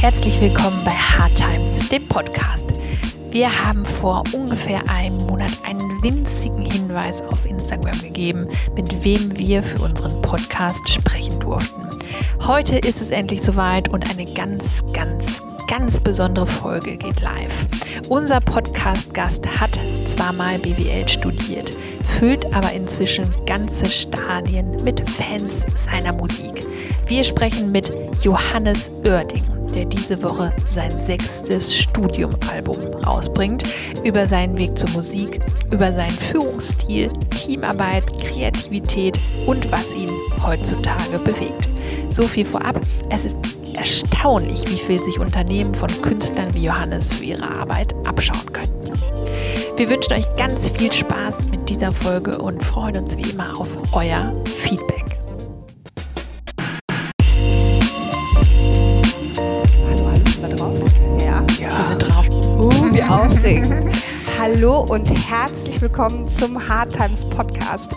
Herzlich willkommen bei Hard Times, dem Podcast. Wir haben vor ungefähr einem Monat einen winzigen Hinweis auf Instagram gegeben, mit wem wir für unseren Podcast sprechen durften. Heute ist es endlich soweit und eine ganz, ganz, ganz besondere Folge geht live. Unser Podcast-Gast hat zwar mal BWL studiert, füllt aber inzwischen ganze Stadien mit Fans seiner Musik. Wir sprechen mit Johannes Oerding, der diese Woche sein sechstes Studiumalbum rausbringt, über seinen Weg zur Musik, über seinen Führungsstil, Teamarbeit, Kreativität und was ihn heutzutage bewegt. So viel vorab. Es ist erstaunlich, wie viel sich Unternehmen von Künstlern wie Johannes für ihre Arbeit abschauen könnten. Wir wünschen euch ganz viel Spaß mit dieser Folge und freuen uns wie immer auf euer Feedback. Aufregend. Hallo und herzlich willkommen zum Hard Times Podcast.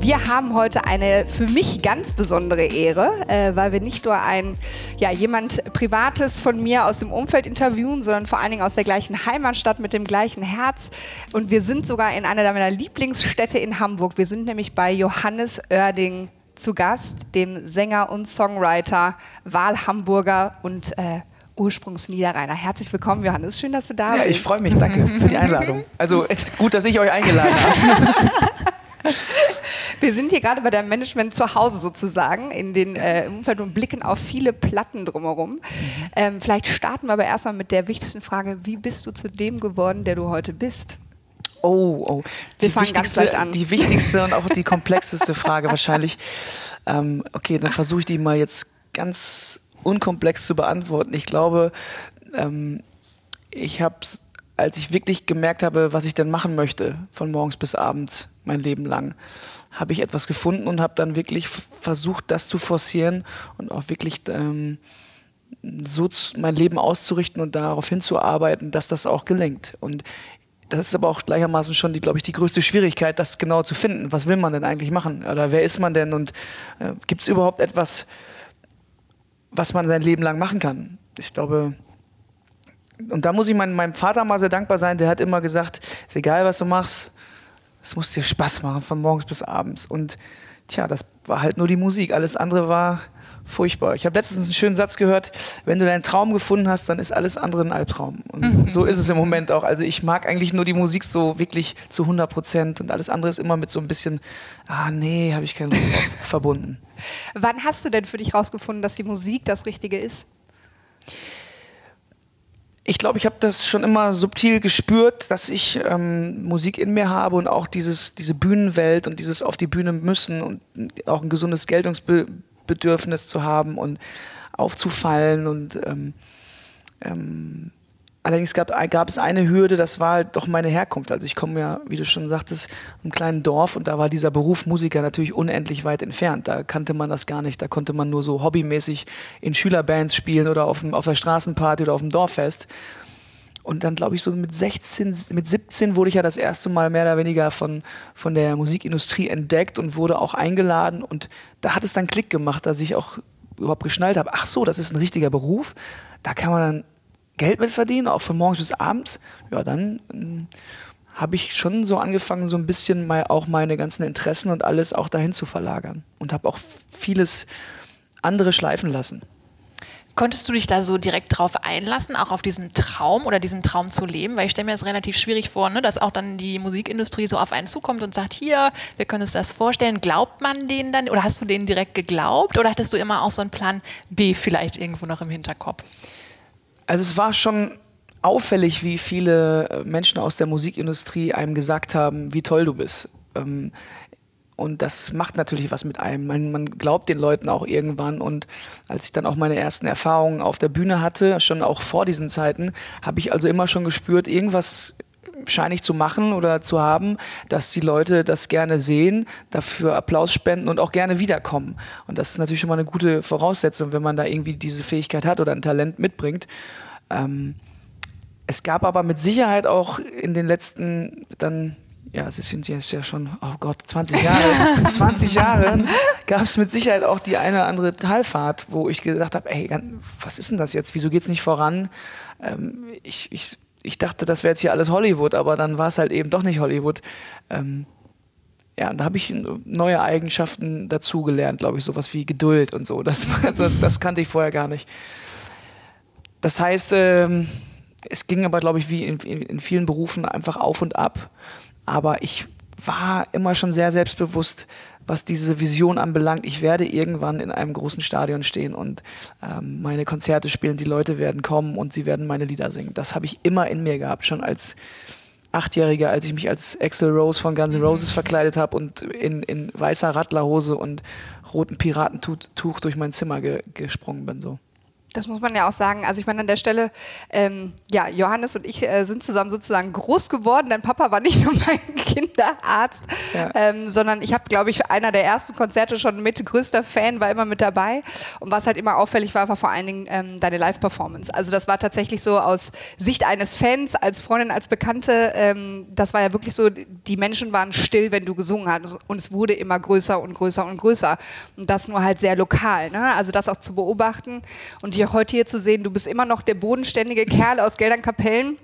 Wir haben heute eine für mich ganz besondere Ehre, äh, weil wir nicht nur ein, ja, jemand Privates von mir aus dem Umfeld interviewen, sondern vor allen Dingen aus der gleichen Heimatstadt mit dem gleichen Herz. Und wir sind sogar in einer meiner Lieblingsstädte in Hamburg. Wir sind nämlich bei Johannes Oerding zu Gast, dem Sänger und Songwriter, Wahlhamburger und äh, Ursprungsniederrheiner. Herzlich willkommen, Johannes. Schön, dass du da Ja, bist. ich freue mich, danke für die Einladung. Also es ist gut, dass ich euch eingeladen habe. Wir sind hier gerade bei deinem Management zu Hause sozusagen in den äh, im Umfeld und blicken auf viele Platten drumherum. Ähm, vielleicht starten wir aber erstmal mit der wichtigsten Frage: Wie bist du zu dem geworden, der du heute bist? Oh, oh. Wir Die wichtigste, an. die wichtigste und auch die komplexeste Frage wahrscheinlich. Ähm, okay, dann versuche ich die mal jetzt ganz unkomplex zu beantworten. Ich glaube, ähm, ich habe, als ich wirklich gemerkt habe, was ich denn machen möchte, von morgens bis abends, mein Leben lang, habe ich etwas gefunden und habe dann wirklich versucht, das zu forcieren und auch wirklich ähm, so mein Leben auszurichten und darauf hinzuarbeiten, dass das auch gelingt. Und das ist aber auch gleichermaßen schon, glaube ich, die größte Schwierigkeit, das genau zu finden. Was will man denn eigentlich machen? Oder wer ist man denn? Und äh, gibt es überhaupt etwas, was man sein Leben lang machen kann? Ich glaube, und da muss ich mein, meinem Vater mal sehr dankbar sein. Der hat immer gesagt, ist egal, was du machst, es muss dir Spaß machen, von morgens bis abends. Und tja, das war halt nur die Musik. Alles andere war furchtbar. Ich habe letztens einen schönen Satz gehört, wenn du deinen Traum gefunden hast, dann ist alles andere ein Albtraum. Und so ist es im Moment auch. Also ich mag eigentlich nur die Musik so wirklich zu 100 Prozent und alles andere ist immer mit so ein bisschen, ah nee, habe ich keine Lust drauf, verbunden. Wann hast du denn für dich rausgefunden, dass die Musik das Richtige ist? Ich glaube, ich habe das schon immer subtil gespürt, dass ich ähm, Musik in mir habe und auch dieses, diese Bühnenwelt und dieses auf die Bühne müssen und auch ein gesundes Geltungsbedürfnis zu haben und aufzufallen. Und ähm, ähm, allerdings gab, gab es eine Hürde, das war halt doch meine Herkunft. Also ich komme ja, wie du schon sagtest, einem kleinen Dorf und da war dieser Beruf Musiker natürlich unendlich weit entfernt. Da kannte man das gar nicht. Da konnte man nur so hobbymäßig in Schülerbands spielen oder auf, dem, auf der Straßenparty oder auf dem Dorffest. Und dann glaube ich so mit 16, mit 17 wurde ich ja das erste Mal mehr oder weniger von, von der Musikindustrie entdeckt und wurde auch eingeladen. Und da hat es dann Klick gemacht, dass ich auch überhaupt geschnallt habe, ach so, das ist ein richtiger Beruf. Da kann man dann Geld mit verdienen, auch von morgens bis abends. Ja, dann ähm, habe ich schon so angefangen, so ein bisschen mal auch meine ganzen Interessen und alles auch dahin zu verlagern. Und habe auch vieles andere schleifen lassen. Konntest du dich da so direkt drauf einlassen, auch auf diesen Traum oder diesen Traum zu leben? Weil ich stelle mir das relativ schwierig vor, ne? dass auch dann die Musikindustrie so auf einen zukommt und sagt, hier, wir können uns das vorstellen. Glaubt man denen dann oder hast du denen direkt geglaubt oder hattest du immer auch so einen Plan B vielleicht irgendwo noch im Hinterkopf? Also es war schon auffällig, wie viele äh, Menschen aus der Musikindustrie einem gesagt haben, wie toll du bist. Ähm, und das macht natürlich was mit einem. Man, man glaubt den Leuten auch irgendwann. Und als ich dann auch meine ersten Erfahrungen auf der Bühne hatte, schon auch vor diesen Zeiten, habe ich also immer schon gespürt, irgendwas scheine ich zu machen oder zu haben, dass die Leute das gerne sehen, dafür Applaus spenden und auch gerne wiederkommen. Und das ist natürlich schon mal eine gute Voraussetzung, wenn man da irgendwie diese Fähigkeit hat oder ein Talent mitbringt. Ähm, es gab aber mit Sicherheit auch in den letzten dann ja, es sind jetzt ja schon, oh Gott, 20 Jahre, 20 Jahren gab es mit Sicherheit auch die eine oder andere Talfahrt, wo ich gedacht habe, ey, was ist denn das jetzt? Wieso geht es nicht voran? Ähm, ich, ich, ich dachte, das wäre jetzt hier alles Hollywood, aber dann war es halt eben doch nicht Hollywood. Ähm, ja, da habe ich neue Eigenschaften dazugelernt, glaube ich, sowas wie Geduld und so. Das, also, das kannte ich vorher gar nicht. Das heißt, ähm, es ging aber, glaube ich, wie in, in, vielen Berufen einfach auf und ab. Aber ich war immer schon sehr selbstbewusst, was diese Vision anbelangt. Ich werde irgendwann in einem großen Stadion stehen und ähm, meine Konzerte spielen, die Leute werden kommen und sie werden meine Lieder singen. Das habe ich immer in mir gehabt, schon als Achtjähriger, als ich mich als Axel Rose von Guns N' mhm. Roses verkleidet habe und in, in weißer Radlerhose und rotem Piratentuch durch mein Zimmer ge gesprungen bin. So. Das muss man ja auch sagen. Also ich meine an der Stelle, ähm, ja, Johannes und ich äh, sind zusammen sozusagen groß geworden. Dein Papa war nicht nur mein Kinderarzt, ja. ähm, sondern ich habe, glaube ich, einer der ersten Konzerte schon mit. Größter Fan war immer mit dabei. Und was halt immer auffällig war, war vor allen Dingen ähm, deine Live-Performance. Also das war tatsächlich so aus Sicht eines Fans, als Freundin, als Bekannte. Ähm, das war ja wirklich so, die Menschen waren still, wenn du gesungen hast. Und es wurde immer größer und größer und größer. Und das nur halt sehr lokal. Ne? Also das auch zu beobachten und die dich heute hier zu sehen. Du bist immer noch der bodenständige Kerl aus Geldern-Kapellen.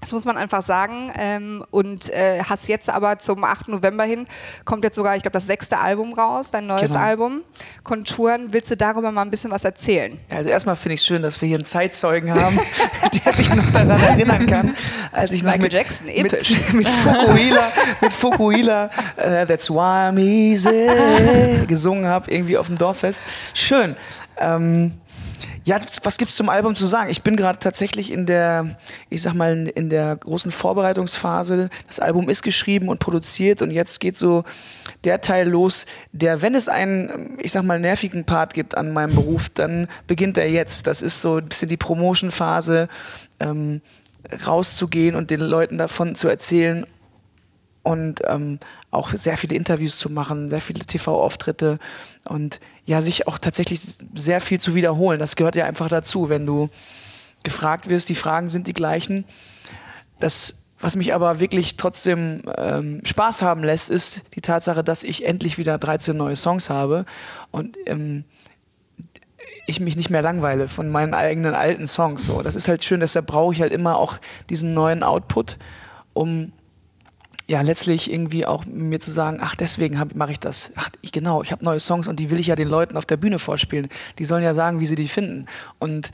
Das muss man einfach sagen. Ähm, und äh, hast jetzt aber zum 8. November hin, kommt jetzt sogar, ich glaube, das sechste Album raus, dein neues genau. Album. Konturen, willst du darüber mal ein bisschen was erzählen? Also erstmal finde ich es schön, dass wir hier einen Zeitzeugen haben, der sich noch daran erinnern kann, als ich Michael mit, Jackson, episch. mit, mit Fukuhila, mit Fukuhila uh, That's Why I'm Easy gesungen habe, irgendwie auf dem Dorffest. Schön. Ähm, ja, was gibt's zum Album zu sagen? Ich bin gerade tatsächlich in der, ich sag mal, in der großen Vorbereitungsphase. Das Album ist geschrieben und produziert und jetzt geht so der Teil los, der, wenn es einen, ich sag mal, nervigen Part gibt an meinem Beruf, dann beginnt er jetzt. Das ist so ein bisschen die Promotion-Phase, ähm, rauszugehen und den Leuten davon zu erzählen und ähm, auch sehr viele Interviews zu machen, sehr viele TV-Auftritte und ja, sich auch tatsächlich sehr viel zu wiederholen. Das gehört ja einfach dazu, wenn du gefragt wirst, die Fragen sind die gleichen. Das, was mich aber wirklich trotzdem ähm, Spaß haben lässt, ist die Tatsache, dass ich endlich wieder 13 neue Songs habe und ähm, ich mich nicht mehr langweile von meinen eigenen alten Songs. So, das ist halt schön, deshalb brauche ich halt immer auch diesen neuen Output, um ja letztlich irgendwie auch mir zu sagen, ach deswegen mache ich das. Ach ich, genau, ich habe neue Songs und die will ich ja den Leuten auf der Bühne vorspielen. Die sollen ja sagen, wie sie die finden. Und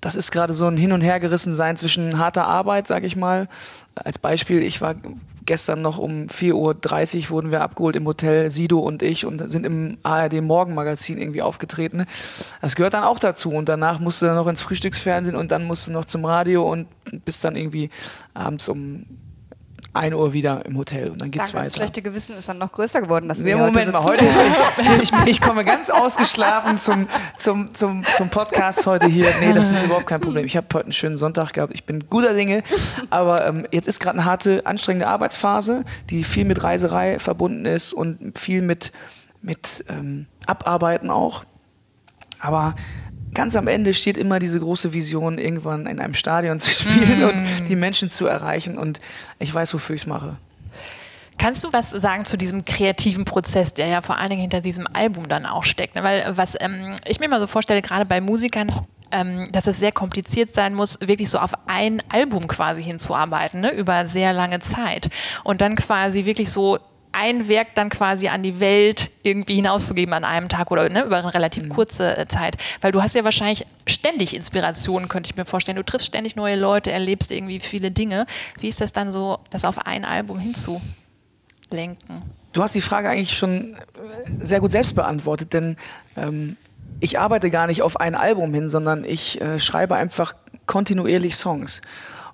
das ist gerade so ein Hin- und Hergerissen sein zwischen harter Arbeit, sage ich mal. Als Beispiel, ich war gestern noch um 4.30 Uhr wurden wir abgeholt im Hotel, Sido und ich, und sind im ARD Morgenmagazin irgendwie aufgetreten. Das gehört dann auch dazu. Und danach musst du dann noch ins Frühstücksfernsehen und dann musst du noch zum Radio und bis dann irgendwie abends um 1 Uhr wieder im Hotel und dann geht's Danke, weiter. Das schlechte Gewissen ist dann noch größer geworden. Dass nee, wir Moment mal, heute ich, ich, komme ganz ausgeschlafen zum, zum, zum, zum Podcast heute hier. Nee, das ist überhaupt kein Problem. Ich habe heute einen schönen Sonntag gehabt. Ich bin guter Dinge. Aber ähm, jetzt ist gerade eine harte, anstrengende Arbeitsphase, die viel mit Reiserei verbunden ist und viel mit, mit ähm, Abarbeiten auch. Aber ganz am Ende steht immer diese große Vision, irgendwann in einem Stadion zu spielen mm. und die Menschen zu erreichen. Und ich weiß, wofür ich es mache. Kannst du was sagen zu diesem kreativen Prozess, der ja vor allen Dingen hinter diesem Album dann auch steckt? Ne? Weil was ähm, ich mir mal so vorstelle, gerade bei Musikern, ähm, dass es sehr kompliziert sein muss, wirklich so auf ein Album quasi hinzuarbeiten, ne? über sehr lange Zeit. Und dann quasi wirklich so ein Werk dann quasi an die Welt irgendwie hinauszugeben an einem Tag oder ne, über eine relativ mhm. kurze äh, Zeit. Weil du hast ja wahrscheinlich ständig Inspirationen, könnte ich mir vorstellen. Du triffst ständig neue Leute, erlebst irgendwie viele Dinge. Wie ist das dann so, das auf ein Album hinzulenken? Du hast die Frage eigentlich schon äh, sehr gut selbst beantwortet, denn ähm, ich arbeite gar nicht auf ein Album hin, sondern ich äh, schreibe einfach kontinuierlich Songs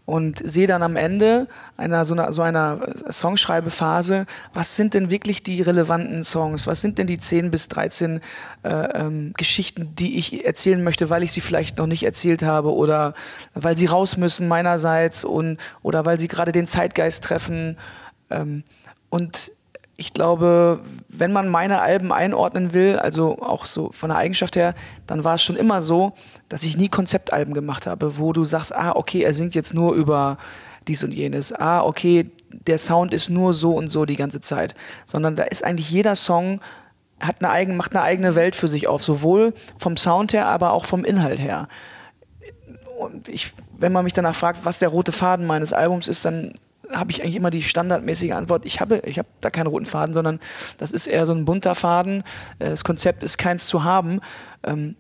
und sehe dann am Ende einer so einer, so einer Songschreibephase, was sind denn wirklich die relevanten Songs, was sind denn die 10 bis 13 äh, ähm, Geschichten, die ich erzählen möchte, weil ich sie vielleicht noch nicht erzählt habe oder weil sie raus müssen meinerseits und, oder weil sie gerade den Zeitgeist treffen. Ähm, und ich glaube, wenn man meine Alben einordnen will, also auch so von der Eigenschaft her, dann war es schon immer so, dass ich nie Konzeptalben gemacht habe, wo du sagst, ah, okay, er singt jetzt nur über dies und jenes. Ah, okay, der Sound ist nur so und so die ganze Zeit, sondern da ist eigentlich jeder Song hat eine eigene, macht eine eigene Welt für sich auf, sowohl vom Sound her, aber auch vom Inhalt her. Und ich, wenn man mich danach fragt, was der rote Faden meines Albums ist, dann habe ich eigentlich immer die standardmäßige Antwort, ich habe, ich habe da keinen roten Faden, sondern das ist eher so ein bunter Faden. Äh, das Konzept ist keins zu haben, ähm,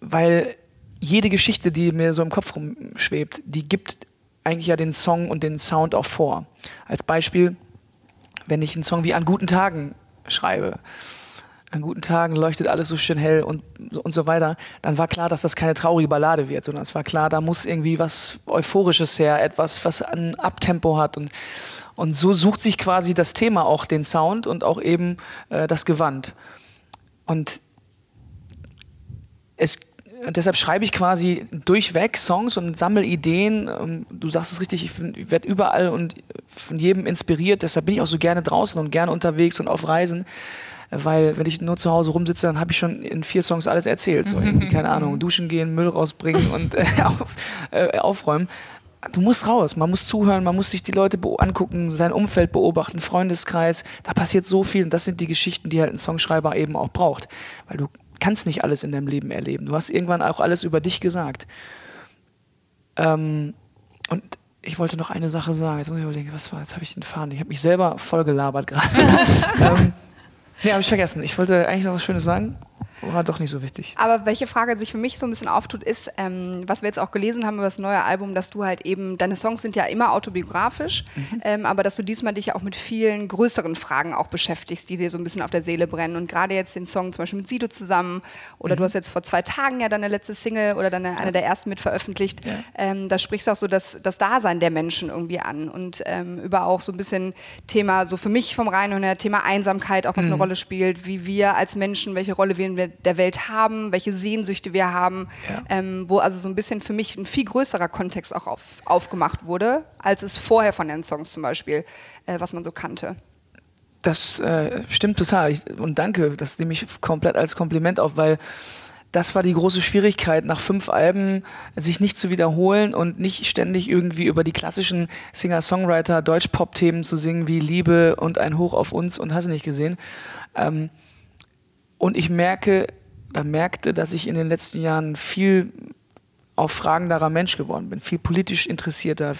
weil jede Geschichte, die mir so im Kopf rumschwebt, die gibt eigentlich ja den Song und den Sound auch vor. Als Beispiel, wenn ich einen Song wie An guten Tagen schreibe, an guten Tagen leuchtet alles so schön hell und, und so weiter, dann war klar, dass das keine traurige Ballade wird, sondern es war klar, da muss irgendwie was Euphorisches her, etwas, was ein Abtempo hat und, und so sucht sich quasi das Thema auch den Sound und auch eben äh, das Gewand. Und es deshalb schreibe ich quasi durchweg Songs und sammle Ideen. Ähm, du sagst es richtig, ich, ich werde überall und von jedem inspiriert. Deshalb bin ich auch so gerne draußen und gerne unterwegs und auf Reisen. Weil wenn ich nur zu Hause rumsitze, dann habe ich schon in vier Songs alles erzählt. So keine Ahnung, duschen gehen, Müll rausbringen und äh, auf, äh, aufräumen. Du musst raus, man muss zuhören, man muss sich die Leute angucken, sein Umfeld beobachten, Freundeskreis. Da passiert so viel und das sind die Geschichten, die halt ein Songschreiber eben auch braucht. Weil du kannst nicht alles in deinem Leben erleben. Du hast irgendwann auch alles über dich gesagt. Ähm, und ich wollte noch eine Sache sagen. Jetzt muss ich überlegen, was war, jetzt habe ich den Faden. Ich habe mich selber voll gelabert gerade. ähm, nee, habe ich vergessen. Ich wollte eigentlich noch was Schönes sagen. War doch nicht so wichtig. Aber welche Frage sich für mich so ein bisschen auftut, ist, ähm, was wir jetzt auch gelesen haben über das neue Album, dass du halt eben, deine Songs sind ja immer autobiografisch, mhm. ähm, aber dass du diesmal dich auch mit vielen größeren Fragen auch beschäftigst, die dir so ein bisschen auf der Seele brennen. Und gerade jetzt den Song zum Beispiel mit Sido zusammen oder mhm. du hast jetzt vor zwei Tagen ja deine letzte Single oder deine, eine der ersten mit veröffentlicht. Ja. Ähm, da sprichst du auch so das, das Dasein der Menschen irgendwie an und ähm, über auch so ein bisschen Thema, so für mich vom Reinen her, Thema Einsamkeit, auch was mhm. eine Rolle spielt, wie wir als Menschen, welche Rolle wir der Welt haben, welche Sehnsüchte wir haben, ja. ähm, wo also so ein bisschen für mich ein viel größerer Kontext auch auf, aufgemacht wurde, als es vorher von den Songs zum Beispiel, äh, was man so kannte. Das äh, stimmt total. Ich, und danke, das nehme ich komplett als Kompliment auf, weil das war die große Schwierigkeit, nach fünf Alben sich nicht zu wiederholen und nicht ständig irgendwie über die klassischen Singer-Songwriter, Deutsch-Pop-Themen zu singen wie Liebe und ein Hoch auf uns und hast nicht gesehen. Ähm, und ich merke, da merkte, dass ich in den letzten Jahren viel auf fragenderer Mensch geworden bin, viel politisch interessierter,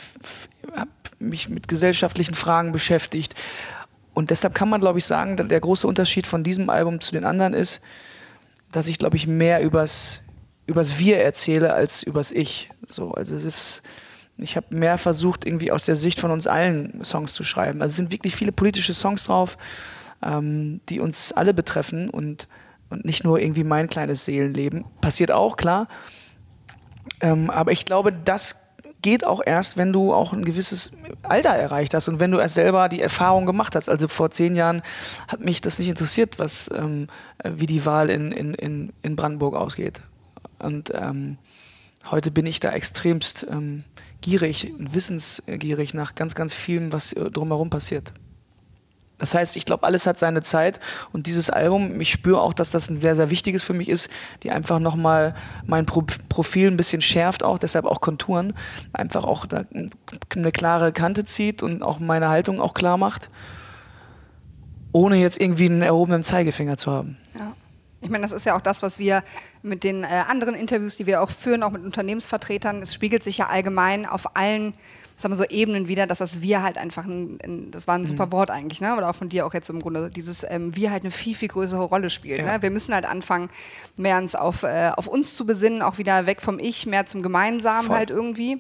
habe mich mit gesellschaftlichen Fragen beschäftigt. Und deshalb kann man, glaube ich, sagen, der große Unterschied von diesem Album zu den anderen ist, dass ich, glaube ich, mehr übers, übers Wir erzähle als übers Ich. So, also es ist, ich habe mehr versucht, irgendwie aus der Sicht von uns allen Songs zu schreiben. Also es sind wirklich viele politische Songs drauf ähm, die uns alle betreffen und, und nicht nur irgendwie mein kleines Seelenleben. Passiert auch, klar. Ähm, aber ich glaube, das geht auch erst, wenn du auch ein gewisses Alter erreicht hast und wenn du erst selber die Erfahrung gemacht hast. Also vor zehn Jahren hat mich das nicht interessiert, was, ähm, wie die Wahl in, in, in Brandenburg ausgeht. Und ähm, heute bin ich da extremst ähm, gierig wissensgierig nach ganz, ganz vielem, was drumherum passiert. Das heißt, ich glaube, alles hat seine Zeit und dieses Album, ich spüre auch, dass das ein sehr, sehr wichtiges für mich ist, die einfach nochmal mein Pro Profil ein bisschen schärft auch, deshalb auch Konturen, einfach auch eine klare Kante zieht und auch meine Haltung auch klar macht, ohne jetzt irgendwie einen erhobenen Zeigefinger zu haben. Ja. Ich meine, das ist ja auch das, was wir mit den äh, anderen Interviews, die wir auch führen, auch mit Unternehmensvertretern, es spiegelt sich ja allgemein auf allen sagen wir so Ebenen wieder, dass das Wir halt einfach, ein, ein das war ein super mhm. Wort eigentlich, ne? oder auch von dir auch jetzt im Grunde, dieses ähm, Wir halt eine viel, viel größere Rolle spielt. Ja. Ne? Wir müssen halt anfangen, mehr uns auf, äh, auf uns zu besinnen, auch wieder weg vom Ich, mehr zum Gemeinsamen Voll. halt irgendwie.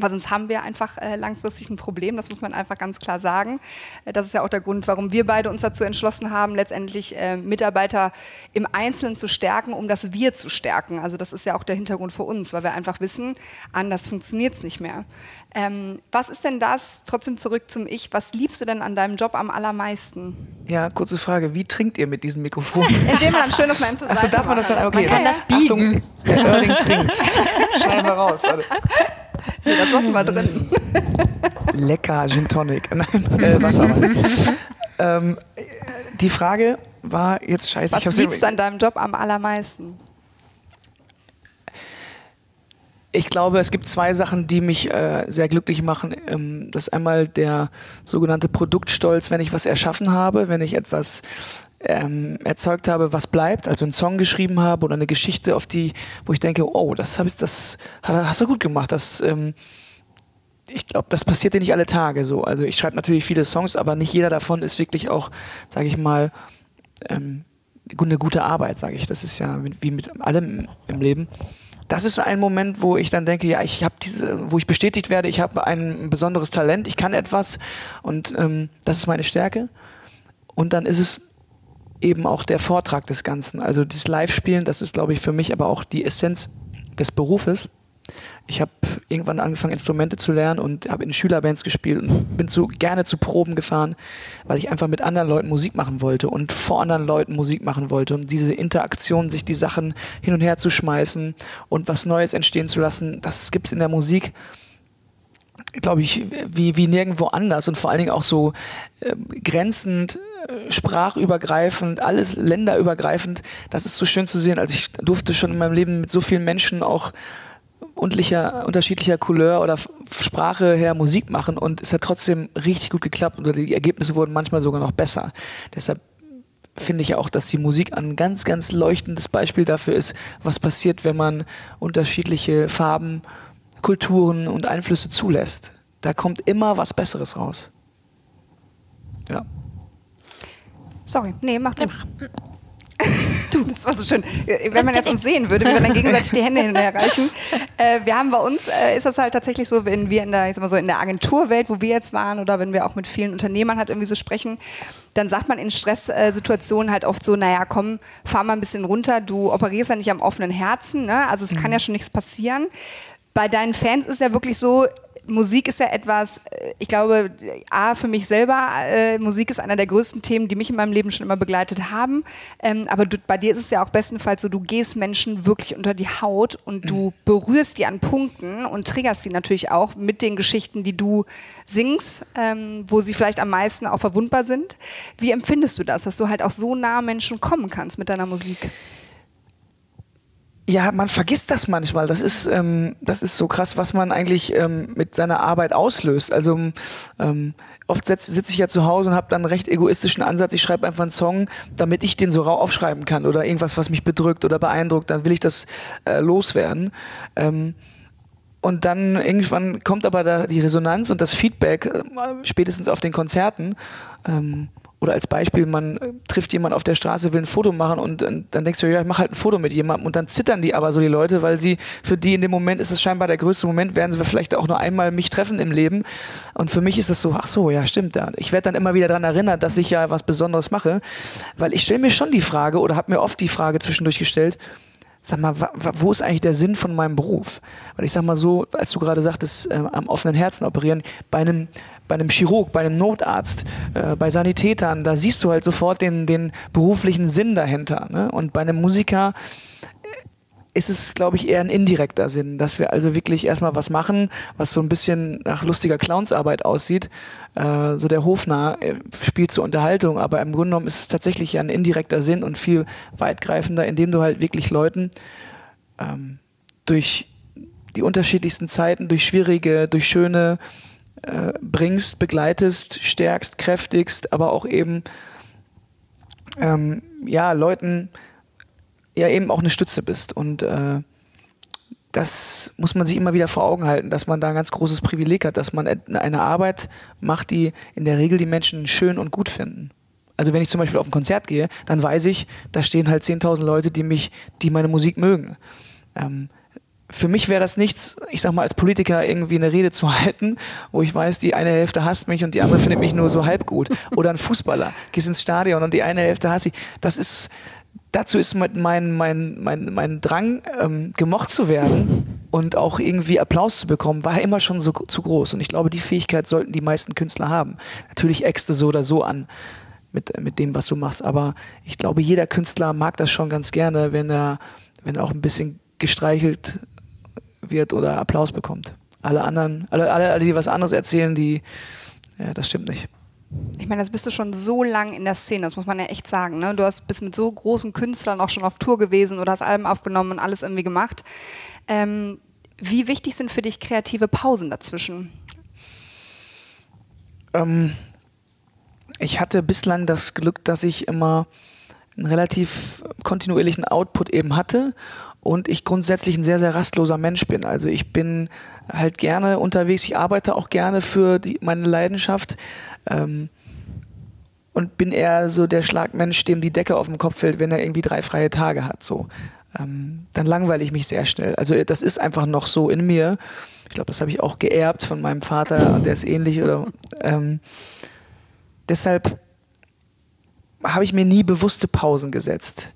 Weil sonst haben wir einfach äh, langfristig ein Problem, das muss man einfach ganz klar sagen. Äh, das ist ja auch der Grund, warum wir beide uns dazu entschlossen haben, letztendlich äh, Mitarbeiter im Einzelnen zu stärken, um das Wir zu stärken. Also das ist ja auch der Hintergrund für uns, weil wir einfach wissen, anders funktioniert es nicht mehr. Ähm, was ist denn das, trotzdem zurück zum Ich, was liebst du denn an deinem Job am allermeisten? Ja, kurze Frage, wie trinkt ihr mit diesem Mikrofon? Indem man ein schönes Mal zur Achso, darf man das dann? Okay, man kann das biegen. Achtung, der Erling trinkt. Schneiden wir raus, warte. Nee, das lassen wir drin. Lecker Gin Tonic. Nein, äh, Wasser. ähm, die Frage war jetzt scheiße. Was liebst du an deinem Job am allermeisten? ich glaube, es gibt zwei Sachen, die mich äh, sehr glücklich machen. Ähm, das ist einmal der sogenannte Produktstolz, wenn ich was erschaffen habe, wenn ich etwas ähm, erzeugt habe, was bleibt, also einen Song geschrieben habe oder eine Geschichte, auf die, wo ich denke, oh, das habe ich, das hast du gut gemacht. Das, ähm, ich glaube, das passiert dir nicht alle Tage so. Also ich schreibe natürlich viele Songs, aber nicht jeder davon ist wirklich auch, sage ich mal, ähm, eine gute Arbeit, sage ich. Das ist ja wie mit allem im Leben das ist ein Moment, wo ich dann denke, ja, ich habe diese, wo ich bestätigt werde, ich habe ein besonderes Talent, ich kann etwas und ähm, das ist meine Stärke. Und dann ist es eben auch der Vortrag des Ganzen. Also das Live-Spielen, das ist, glaube ich, für mich aber auch die Essenz des Berufes ich habe irgendwann angefangen, Instrumente zu lernen und habe in Schülerbands gespielt und bin so gerne zu Proben gefahren, weil ich einfach mit anderen Leuten Musik machen wollte und vor anderen Leuten Musik machen wollte und diese Interaktion, sich die Sachen hin und her zu schmeißen und was Neues entstehen zu lassen, das gibt es in der Musik glaube ich, wie, wie nirgendwo anders und vor allen Dingen auch so äh, grenzend, sprachübergreifend, alles länderübergreifend. Das ist so schön zu sehen. Also ich durfte schon in meinem Leben mit so vielen Menschen auch unterschiedlicher Couleur oder Sprache her Musik machen und es hat trotzdem richtig gut geklappt und die Ergebnisse wurden manchmal sogar noch besser. Deshalb finde ich auch, dass die Musik ein ganz, ganz leuchtendes Beispiel dafür ist, was passiert, wenn man unterschiedliche Farben, Kulturen und Einflüsse zulässt. Da kommt immer was Besseres raus. Ja. Sorry, nee, mach du. du, das war so schön. Wenn man jetzt uns sehen würde, wie wir dann gegenseitig die Hände hin und her reichen. Äh, wir haben bei uns, äh, ist das halt tatsächlich so, wenn wir in der, ich sag mal so, in der Agenturwelt, wo wir jetzt waren, oder wenn wir auch mit vielen Unternehmern halt irgendwie so sprechen, dann sagt man in Stresssituationen halt oft so, naja, komm, fahr mal ein bisschen runter, du operierst ja nicht am offenen Herzen, ne? also es mhm. kann ja schon nichts passieren. Bei deinen Fans ist ja wirklich so, Musik ist ja etwas, äh, ich glaube, A, für mich selber, äh, Musik ist einer der größten Themen, die mich in meinem Leben schon immer begleitet haben. Ähm, aber du, bei dir ist es ja auch bestenfalls so, du gehst Menschen wirklich unter die Haut und du mhm. berührst die an Punkten und triggerst sie natürlich auch mit den Geschichten, die du singst, ähm, wo sie vielleicht am meisten auch verwundbar sind. Wie empfindest du das, dass du halt auch so nah Menschen kommen kannst mit deiner Musik? Ja, man vergisst das manchmal. Das ist, ähm, das ist so krass, was man eigentlich ähm, mit seiner Arbeit auslöst. Also ähm, oft sitze ich ja zu Hause und habe dann einen recht egoistischen Ansatz. Ich schreibe einfach einen Song, damit ich den so rau aufschreiben kann oder irgendwas, was mich bedrückt oder beeindruckt. Dann will ich das äh, loswerden. Ähm, und dann irgendwann kommt aber da die Resonanz und das Feedback, äh, spätestens auf den Konzerten. Ähm, oder als Beispiel, man äh, trifft jemanden auf der Straße, will ein Foto machen und, und dann denkst du, ja, ich mach halt ein Foto mit jemandem und dann zittern die aber so die Leute, weil sie, für die in dem Moment ist es scheinbar der größte Moment, werden sie vielleicht auch nur einmal mich treffen im Leben und für mich ist das so, ach so, ja stimmt, ja. ich werde dann immer wieder daran erinnert, dass ich ja was Besonderes mache, weil ich stelle mir schon die Frage oder habe mir oft die Frage zwischendurch gestellt, sag mal, wo ist eigentlich der Sinn von meinem Beruf? Weil ich sag mal so, als du gerade sagtest, äh, am offenen Herzen operieren, bei einem bei einem Chirurg, bei einem Notarzt, äh, bei Sanitätern, da siehst du halt sofort den, den beruflichen Sinn dahinter. Ne? Und bei einem Musiker ist es, glaube ich, eher ein indirekter Sinn, dass wir also wirklich erstmal was machen, was so ein bisschen nach lustiger Clownsarbeit aussieht. Äh, so der Hofner äh, spielt zur Unterhaltung, aber im Grunde genommen ist es tatsächlich ein indirekter Sinn und viel weitgreifender, indem du halt wirklich Leuten ähm, durch die unterschiedlichsten Zeiten, durch schwierige, durch schöne, äh, bringst, begleitest, stärkst, kräftigst, aber auch eben ähm, ja, Leuten ja eben auch eine Stütze bist. Und äh, das muss man sich immer wieder vor Augen halten, dass man da ein ganz großes Privileg hat, dass man eine Arbeit macht, die in der Regel die Menschen schön und gut finden. Also wenn ich zum Beispiel auf ein Konzert gehe, dann weiß ich, da stehen halt 10.000 Leute, die mich, die meine Musik mögen. Ähm, für mich wäre das nichts, ich sag mal, als Politiker irgendwie eine Rede zu halten, wo ich weiß, die eine Hälfte hasst mich und die andere findet mich nur so halb gut. Oder ein Fußballer, gehst ins Stadion und die eine Hälfte hasst ich. Das ist, dazu ist mein, mein, mein, mein Drang, ähm, gemocht zu werden und auch irgendwie Applaus zu bekommen, war immer schon so zu groß. Und ich glaube, die Fähigkeit sollten die meisten Künstler haben. Natürlich du so oder so an mit, mit dem, was du machst. Aber ich glaube, jeder Künstler mag das schon ganz gerne, wenn er, wenn er auch ein bisschen gestreichelt wird oder Applaus bekommt. Alle anderen, alle, alle, die was anderes erzählen, die, ja, das stimmt nicht. Ich meine, das bist du schon so lang in der Szene, das muss man ja echt sagen. Ne? Du hast, bist mit so großen Künstlern auch schon auf Tour gewesen oder hast Alben aufgenommen und alles irgendwie gemacht. Ähm, Wie wichtig sind für dich kreative Pausen dazwischen? Ähm, ich hatte bislang das Glück, dass ich immer einen relativ kontinuierlichen Output eben hatte und ich grundsätzlich ein sehr, sehr rastloser Mensch bin. Also ich bin halt gerne unterwegs, ich arbeite auch gerne für die, meine Leidenschaft ähm, und bin eher so der Schlagmensch, dem die Decke auf den Kopf fällt, wenn er irgendwie drei freie Tage hat. So. Ähm, dann langweile ich mich sehr schnell. Also das ist einfach noch so in mir. Ich glaube, das habe ich auch geerbt von meinem Vater, der ist ähnlich. Oder, ähm, deshalb habe ich mir nie bewusste Pausen gesetzt.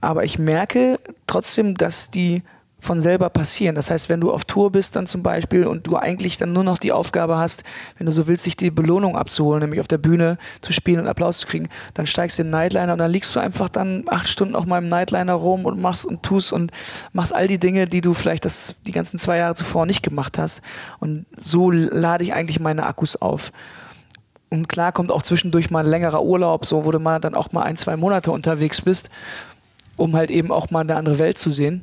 Aber ich merke trotzdem, dass die von selber passieren. Das heißt, wenn du auf Tour bist dann zum Beispiel und du eigentlich dann nur noch die Aufgabe hast, wenn du so willst, sich die Belohnung abzuholen, nämlich auf der Bühne zu spielen und Applaus zu kriegen, dann steigst du in den Nightliner und dann liegst du einfach dann acht Stunden auf meinem Nightliner rum und machst und tust und machst all die Dinge, die du vielleicht das, die ganzen zwei Jahre zuvor nicht gemacht hast. Und so lade ich eigentlich meine Akkus auf. Und klar kommt auch zwischendurch mal ein längerer Urlaub, so wo du mal dann auch mal ein, zwei Monate unterwegs bist, um halt eben auch mal eine andere Welt zu sehen.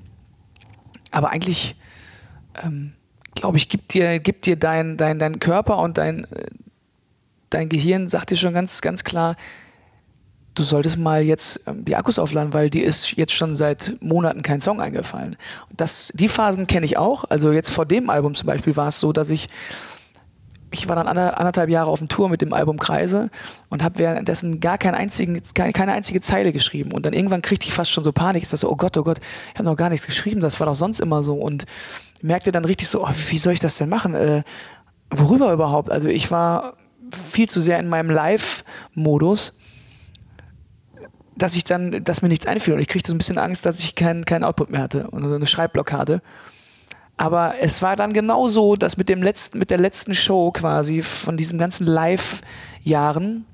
Aber eigentlich, ähm, glaube ich, gibt dir, gibt dir dein, dein, dein Körper und dein, dein Gehirn, sagt dir schon ganz, ganz klar, du solltest mal jetzt ähm, die Akkus aufladen, weil dir ist jetzt schon seit Monaten kein Song eingefallen. Das, die Phasen kenne ich auch. Also jetzt vor dem Album zum Beispiel war es so, dass ich ich war dann anderthalb Jahre auf dem Tour mit dem Album Kreise und habe währenddessen gar keinen einzigen, keine einzige Zeile geschrieben. Und dann irgendwann kriegte ich fast schon so Panik. Ich dachte so, oh Gott, oh Gott, ich habe noch gar nichts geschrieben, das war doch sonst immer so. Und merkte dann richtig so, oh, wie soll ich das denn machen? Äh, worüber überhaupt? Also ich war viel zu sehr in meinem Live-Modus, dass ich dann, dass mir nichts einfiel. Und ich kriegte so ein bisschen Angst, dass ich keinen kein Output mehr hatte und eine Schreibblockade. Aber es war dann genau so, dass mit, dem letzten, mit der letzten Show quasi von diesen ganzen Live-Jahren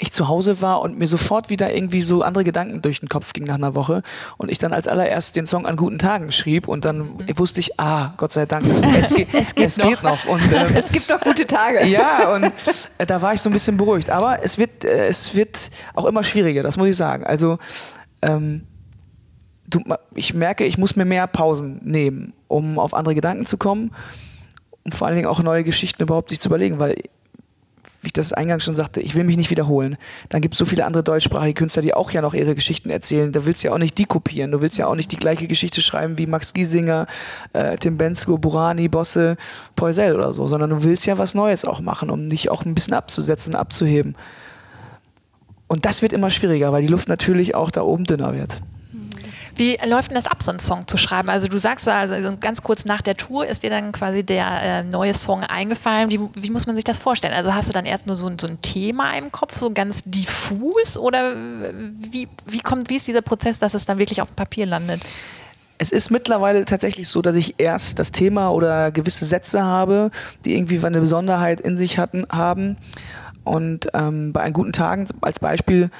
ich zu Hause war und mir sofort wieder irgendwie so andere Gedanken durch den Kopf ging nach einer Woche und ich dann als allererst den Song an guten Tagen schrieb und dann mhm. wusste ich, ah, Gott sei Dank, es, es, geht, es, geht, es noch. geht, noch. Und, ähm, es gibt noch gute Tage. Ja, und äh, da war ich so ein bisschen beruhigt. Aber es wird, äh, es wird auch immer schwieriger, das muss ich sagen. Also ähm, du, ich merke, ich muss mir mehr Pausen nehmen, um auf andere Gedanken zu kommen und vor allen Dingen auch neue Geschichten überhaupt sich zu überlegen, weil wie ich das eingangs schon sagte, ich will mich nicht wiederholen. Dann gibt es so viele andere deutschsprachige Künstler, die auch ja noch ihre Geschichten erzählen. Da willst du ja auch nicht die kopieren. Du willst ja auch nicht die gleiche Geschichte schreiben wie Max Giesinger, äh, Tim Bensko, Burani, Bosse, Poisel oder so, sondern du willst ja was Neues auch machen, um dich auch ein bisschen abzusetzen, abzuheben. Und das wird immer schwieriger, weil die Luft natürlich auch da oben dünner wird. Wie läuft denn das ab, so einen Song zu schreiben? Also du sagst also, also ganz kurz nach der Tour ist dir dann quasi der äh, neue Song eingefallen. Wie, wie, muss man sich das vorstellen? Also hast du dann erst nur so, so ein Thema im Kopf, so ganz diffus? Oder wie, wie, kommt, wie ist dieser Prozess, dass es dann wirklich auf dem Papier landet? Es ist mittlerweile tatsächlich so, dass ich erst das Thema oder gewisse Sätze habe, die irgendwie eine Besonderheit in sich hatten, haben. Und ähm, bei einen guten Tagen als Beispiel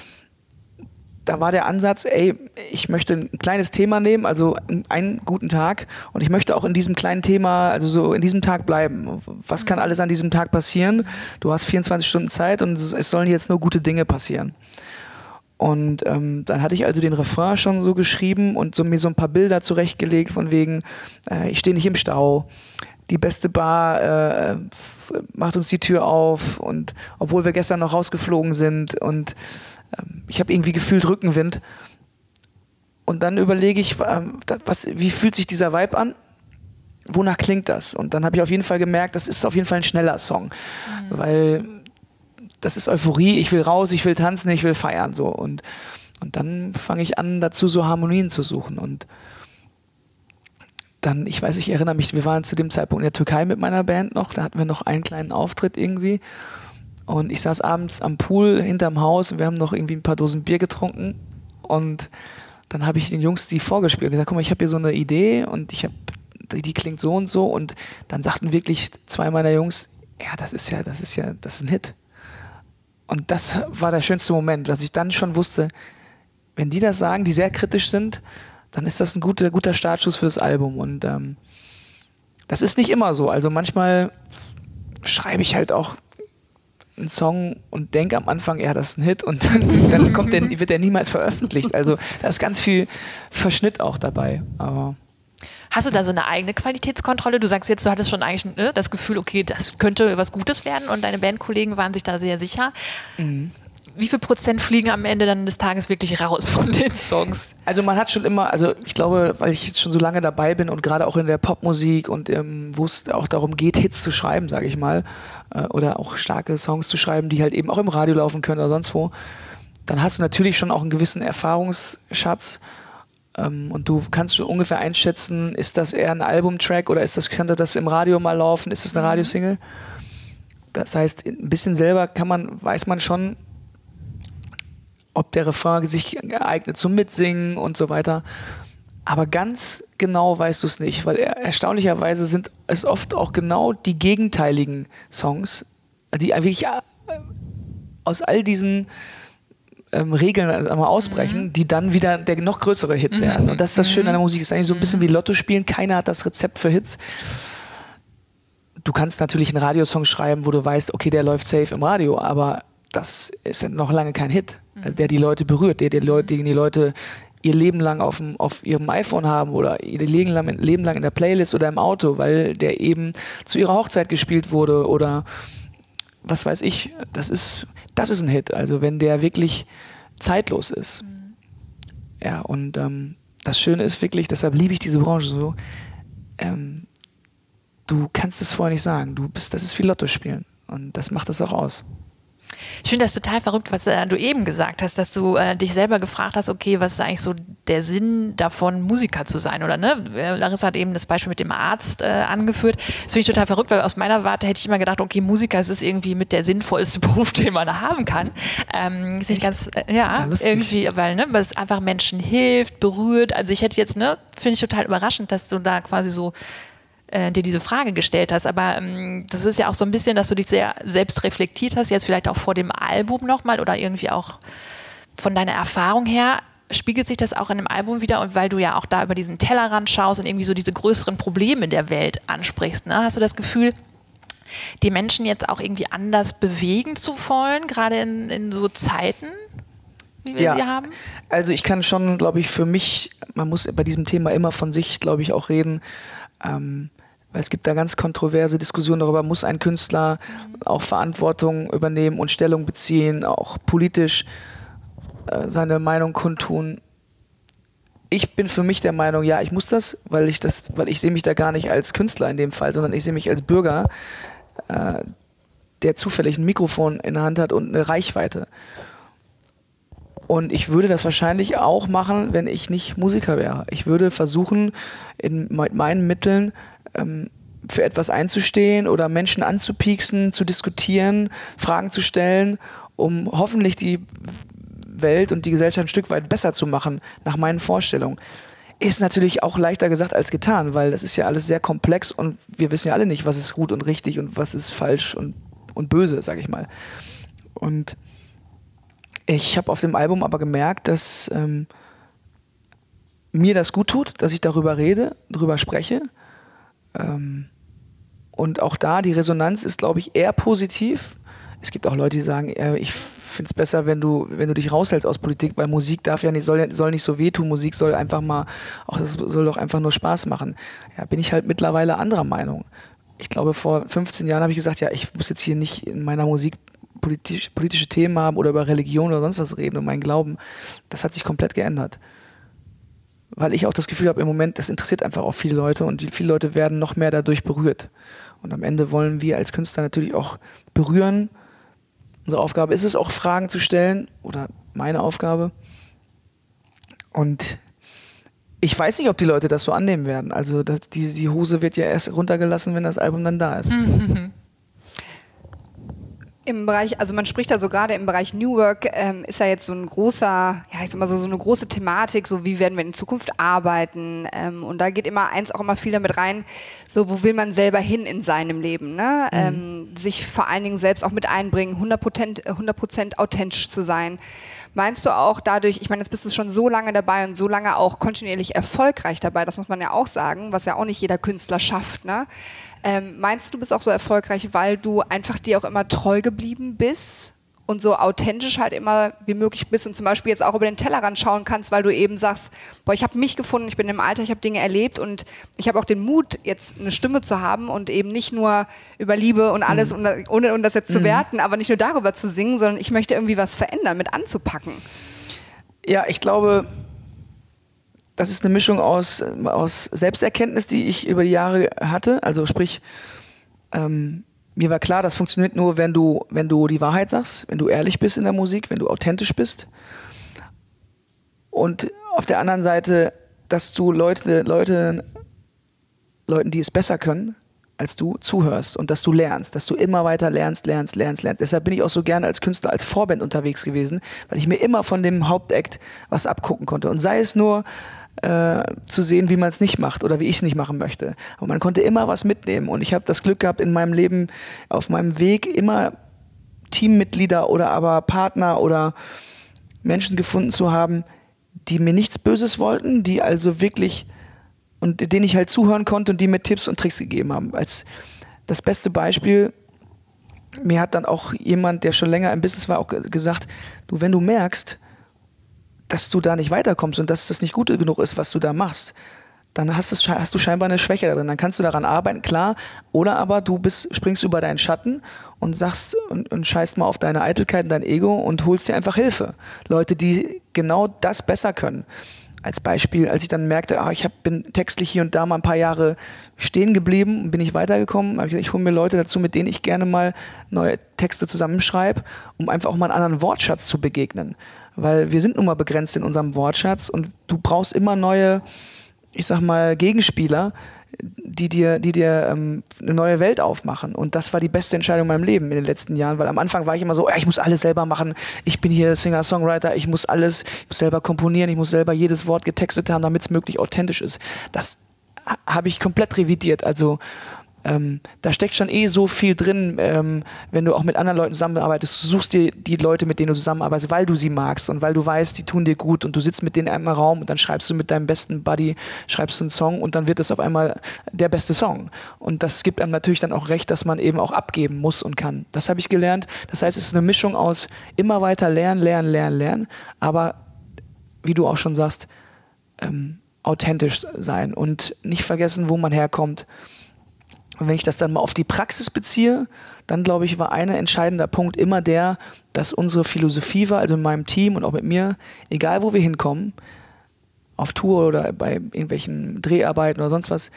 da war der Ansatz, ey, ich möchte ein kleines Thema nehmen, also einen guten Tag und ich möchte auch in diesem kleinen Thema, also so in diesem Tag bleiben. Was kann mhm. alles an diesem Tag passieren? Du hast 24 Stunden Zeit und es sollen jetzt nur gute Dinge passieren. Und ähm, dann hatte ich also den Refrain schon so geschrieben und so, mir so ein paar Bilder zurechtgelegt von wegen, äh, ich stehe nicht im Stau, die beste Bar äh, macht uns die Tür auf und obwohl wir gestern noch rausgeflogen sind und ich habe irgendwie gefühlt Rückenwind. Und dann überlege ich, ähm, was, wie fühlt sich dieser Vibe an? Wonach klingt das? Und dann habe ich auf jeden Fall gemerkt, das ist auf jeden Fall ein schneller Song. Mhm. Weil das ist Euphorie, ich will raus, ich will tanzen, ich will feiern. So. Und, und dann fange ich an, dazu so Harmonien zu suchen. Und dann, ich weiß, ich erinnere mich, wir waren zu dem Zeitpunkt in der Türkei mit meiner Band noch, da hatten wir noch einen kleinen Auftritt irgendwie. Und ich saß abends am Pool hinterm Haus und wir haben noch irgendwie ein paar Dosen Bier getrunken. Und dann habe ich den Jungs die vorgespielt und gesagt, guck mal, ich habe hier so eine Idee und ich habe, die klingt so und so. Und dann sagten wirklich zwei meiner Jungs, ja, das ist ja, das ist ja, das ist ein Hit. Und das war der schönste Moment, dass ich dann schon wusste, wenn die das sagen, die sehr kritisch sind, dann ist das ein guter, guter Startschuss fürs Album. Und ähm, das ist nicht immer so. Also manchmal schreibe ich halt auch einen Song und denke am Anfang, ja, das ist ein Hit und dann, dann kommt der, wird der niemals veröffentlicht. Also da ist ganz viel Verschnitt auch dabei. Aber Hast du da so eine eigene Qualitätskontrolle? Du sagst jetzt, du hattest schon eigentlich ne, das Gefühl, okay, das könnte was Gutes werden und deine Bandkollegen waren sich da sehr sicher. Mhm. Wie viel Prozent fliegen am Ende dann des Tages wirklich raus von den Songs? Also man hat schon immer, also ich glaube, weil ich jetzt schon so lange dabei bin und gerade auch in der Popmusik und ähm, wo es auch darum geht, Hits zu schreiben, sage ich mal, äh, oder auch starke Songs zu schreiben, die halt eben auch im Radio laufen können oder sonst wo, dann hast du natürlich schon auch einen gewissen Erfahrungsschatz ähm, und du kannst schon ungefähr einschätzen, ist das eher ein Albumtrack oder ist das, könnte das im Radio mal laufen, ist das eine mhm. Radiosingle? Das heißt, ein bisschen selber kann man, weiß man schon, ob der Refrain sich eignet zum Mitsingen und so weiter. Aber ganz genau weißt du es nicht, weil erstaunlicherweise sind es oft auch genau die gegenteiligen Songs, die wirklich äh, aus all diesen ähm, Regeln also einmal ausbrechen, mhm. die dann wieder der noch größere Hit mhm. werden. Und das ist das Schöne an der Musik. Es ist eigentlich so ein bisschen wie Lotto spielen. Keiner hat das Rezept für Hits. Du kannst natürlich einen Radiosong schreiben, wo du weißt, okay, der läuft safe im Radio, aber das ist noch lange kein Hit, also der die Leute berührt, der die Leute, die, die Leute ihr Leben lang auf, dem, auf ihrem iPhone haben oder ihr Leben lang, Leben lang in der Playlist oder im Auto, weil der eben zu ihrer Hochzeit gespielt wurde oder was weiß ich. Das ist, das ist ein Hit. Also wenn der wirklich zeitlos ist. Mhm. Ja, und ähm, das Schöne ist wirklich, deshalb liebe ich diese Branche so, ähm, du kannst es vorher nicht sagen. Du bist, das ist wie Lotto spielen. Und das macht es auch aus. Ich finde das total verrückt, was äh, du eben gesagt hast, dass du äh, dich selber gefragt hast, okay, was ist eigentlich so der Sinn davon, Musiker zu sein? Oder ne? Äh, Larissa hat eben das Beispiel mit dem Arzt äh, angeführt. Das finde ich total verrückt, weil aus meiner Warte hätte ich immer gedacht, okay, Musiker ist irgendwie mit der sinnvollste Beruf, den man haben kann. Ähm, ist nicht ganz, äh, ja, ja irgendwie, weil ne, weil es einfach Menschen hilft, berührt. Also ich hätte jetzt, ne, finde ich total überraschend, dass du da quasi so äh, dir diese Frage gestellt hast. Aber ähm, das ist ja auch so ein bisschen, dass du dich sehr selbst reflektiert hast, jetzt vielleicht auch vor dem Album nochmal oder irgendwie auch von deiner Erfahrung her. Spiegelt sich das auch in dem Album wieder und weil du ja auch da über diesen Tellerrand schaust und irgendwie so diese größeren Probleme der Welt ansprichst, ne? hast du das Gefühl, die Menschen jetzt auch irgendwie anders bewegen zu wollen, gerade in, in so Zeiten? wie wir ja. sie haben? Also ich kann schon, glaube ich, für mich, man muss bei diesem Thema immer von sich, glaube ich, auch reden. Ähm, weil es gibt da ganz kontroverse Diskussionen darüber, muss ein Künstler auch Verantwortung übernehmen und Stellung beziehen, auch politisch äh, seine Meinung kundtun. Ich bin für mich der Meinung, ja, ich muss das, weil ich das, weil ich sehe mich da gar nicht als Künstler in dem Fall, sondern ich sehe mich als Bürger, äh, der zufällig ein Mikrofon in der Hand hat und eine Reichweite. Und ich würde das wahrscheinlich auch machen, wenn ich nicht Musiker wäre. Ich würde versuchen, in meinen Mitteln ähm, für etwas einzustehen oder Menschen anzupieksen, zu diskutieren, Fragen zu stellen, um hoffentlich die Welt und die Gesellschaft ein Stück weit besser zu machen, nach meinen Vorstellungen. Ist natürlich auch leichter gesagt als getan, weil das ist ja alles sehr komplex und wir wissen ja alle nicht, was ist gut und richtig und was ist falsch und, und böse, sag ich mal. Und ich habe auf dem Album aber gemerkt, dass ähm, mir das gut tut, dass ich darüber rede, darüber spreche. Ähm, und auch da, die Resonanz ist, glaube ich, eher positiv. Es gibt auch Leute, die sagen, äh, ich finde es besser, wenn du, wenn du dich raushältst aus Politik, weil Musik darf ja nicht, soll, soll nicht so wehtun, Musik soll einfach mal, auch das soll doch einfach nur Spaß machen. Ja, bin ich halt mittlerweile anderer Meinung. Ich glaube, vor 15 Jahren habe ich gesagt, ja, ich muss jetzt hier nicht in meiner Musik politisch, politische Themen haben oder über Religion oder sonst was reden und meinen Glauben, das hat sich komplett geändert. Weil ich auch das Gefühl habe, im Moment, das interessiert einfach auch viele Leute und viele Leute werden noch mehr dadurch berührt. Und am Ende wollen wir als Künstler natürlich auch berühren. Unsere Aufgabe ist es auch, Fragen zu stellen oder meine Aufgabe. Und ich weiß nicht, ob die Leute das so annehmen werden. Also das, die, die Hose wird ja erst runtergelassen, wenn das Album dann da ist. Im Bereich, also man spricht also gerade im Bereich New Work, ähm, ist ja jetzt so ein großer, ja ich sag mal so, so eine große Thematik, so wie werden wir in Zukunft arbeiten. Ähm, und da geht immer eins auch immer viel damit rein, so wo will man selber hin in seinem Leben. Ne? Mhm. Ähm, sich vor allen Dingen selbst auch mit einbringen, 100%, 100 authentisch zu sein. Meinst du auch dadurch, ich meine, jetzt bist du schon so lange dabei und so lange auch kontinuierlich erfolgreich dabei, das muss man ja auch sagen, was ja auch nicht jeder Künstler schafft. Ne? Ähm, meinst du, du bist auch so erfolgreich, weil du einfach dir auch immer treu geblieben bist und so authentisch halt immer wie möglich bist und zum Beispiel jetzt auch über den Tellerrand schauen kannst, weil du eben sagst, boah, ich habe mich gefunden, ich bin im Alter, ich habe Dinge erlebt und ich habe auch den Mut, jetzt eine Stimme zu haben und eben nicht nur über Liebe und alles, mhm. und, ohne um das jetzt zu mhm. werten, aber nicht nur darüber zu singen, sondern ich möchte irgendwie was verändern, mit anzupacken. Ja, ich glaube, das ist eine Mischung aus, aus Selbsterkenntnis, die ich über die Jahre hatte. Also sprich, ähm, mir war klar, das funktioniert nur, wenn du, wenn du die Wahrheit sagst, wenn du ehrlich bist in der Musik, wenn du authentisch bist. Und auf der anderen Seite, dass du Leute, Leute, Leuten, die es besser können, als du zuhörst und dass du lernst, dass du immer weiter lernst, lernst, lernst, lernst. Deshalb bin ich auch so gerne als Künstler, als Vorband unterwegs gewesen, weil ich mir immer von dem Hauptakt was abgucken konnte. Und sei es nur äh, zu sehen, wie man es nicht macht oder wie ich es nicht machen möchte. Aber man konnte immer was mitnehmen und ich habe das Glück gehabt, in meinem Leben auf meinem Weg immer Teammitglieder oder aber Partner oder Menschen gefunden zu haben, die mir nichts Böses wollten, die also wirklich und denen ich halt zuhören konnte und die mir Tipps und Tricks gegeben haben. Als das beste Beispiel, mir hat dann auch jemand, der schon länger im Business war, auch gesagt, du, wenn du merkst, dass du da nicht weiterkommst und dass das nicht gut genug ist, was du da machst, dann hast, es, hast du scheinbar eine Schwäche darin. Dann kannst du daran arbeiten, klar. Oder aber du bist, springst über deinen Schatten und sagst und, und scheißt mal auf deine Eitelkeit und dein Ego und holst dir einfach Hilfe. Leute, die genau das besser können. Als Beispiel, als ich dann merkte, ah, ich hab, bin textlich hier und da mal ein paar Jahre stehen geblieben und bin ich weitergekommen, habe ich gesagt, ich hole mir Leute dazu, mit denen ich gerne mal neue Texte zusammenschreibe, um einfach auch mal einen anderen Wortschatz zu begegnen weil wir sind nun mal begrenzt in unserem Wortschatz und du brauchst immer neue, ich sag mal, Gegenspieler, die dir, die dir ähm, eine neue Welt aufmachen. Und das war die beste Entscheidung in meinem Leben in den letzten Jahren, weil am Anfang war ich immer so, ich muss alles selber machen, ich bin hier Singer-Songwriter, ich muss alles, ich muss selber komponieren, ich muss selber jedes Wort getextet haben, damit es möglich authentisch ist. Das habe ich komplett revidiert. Also ähm, da steckt schon eh so viel drin, ähm, wenn du auch mit anderen Leuten zusammenarbeitest. Du suchst dir die Leute, mit denen du zusammenarbeitest, weil du sie magst und weil du weißt, die tun dir gut und du sitzt mit denen einem Raum und dann schreibst du mit deinem besten Buddy, schreibst du einen Song und dann wird es auf einmal der beste Song. Und das gibt einem natürlich dann auch recht, dass man eben auch abgeben muss und kann. Das habe ich gelernt. Das heißt, es ist eine Mischung aus immer weiter lernen, lernen, lernen, lernen, aber wie du auch schon sagst, ähm, authentisch sein und nicht vergessen, wo man herkommt und wenn ich das dann mal auf die Praxis beziehe, dann glaube ich, war ein entscheidender Punkt immer der, dass unsere Philosophie war, also in meinem Team und auch mit mir, egal wo wir hinkommen, auf Tour oder bei irgendwelchen Dreharbeiten oder sonst was,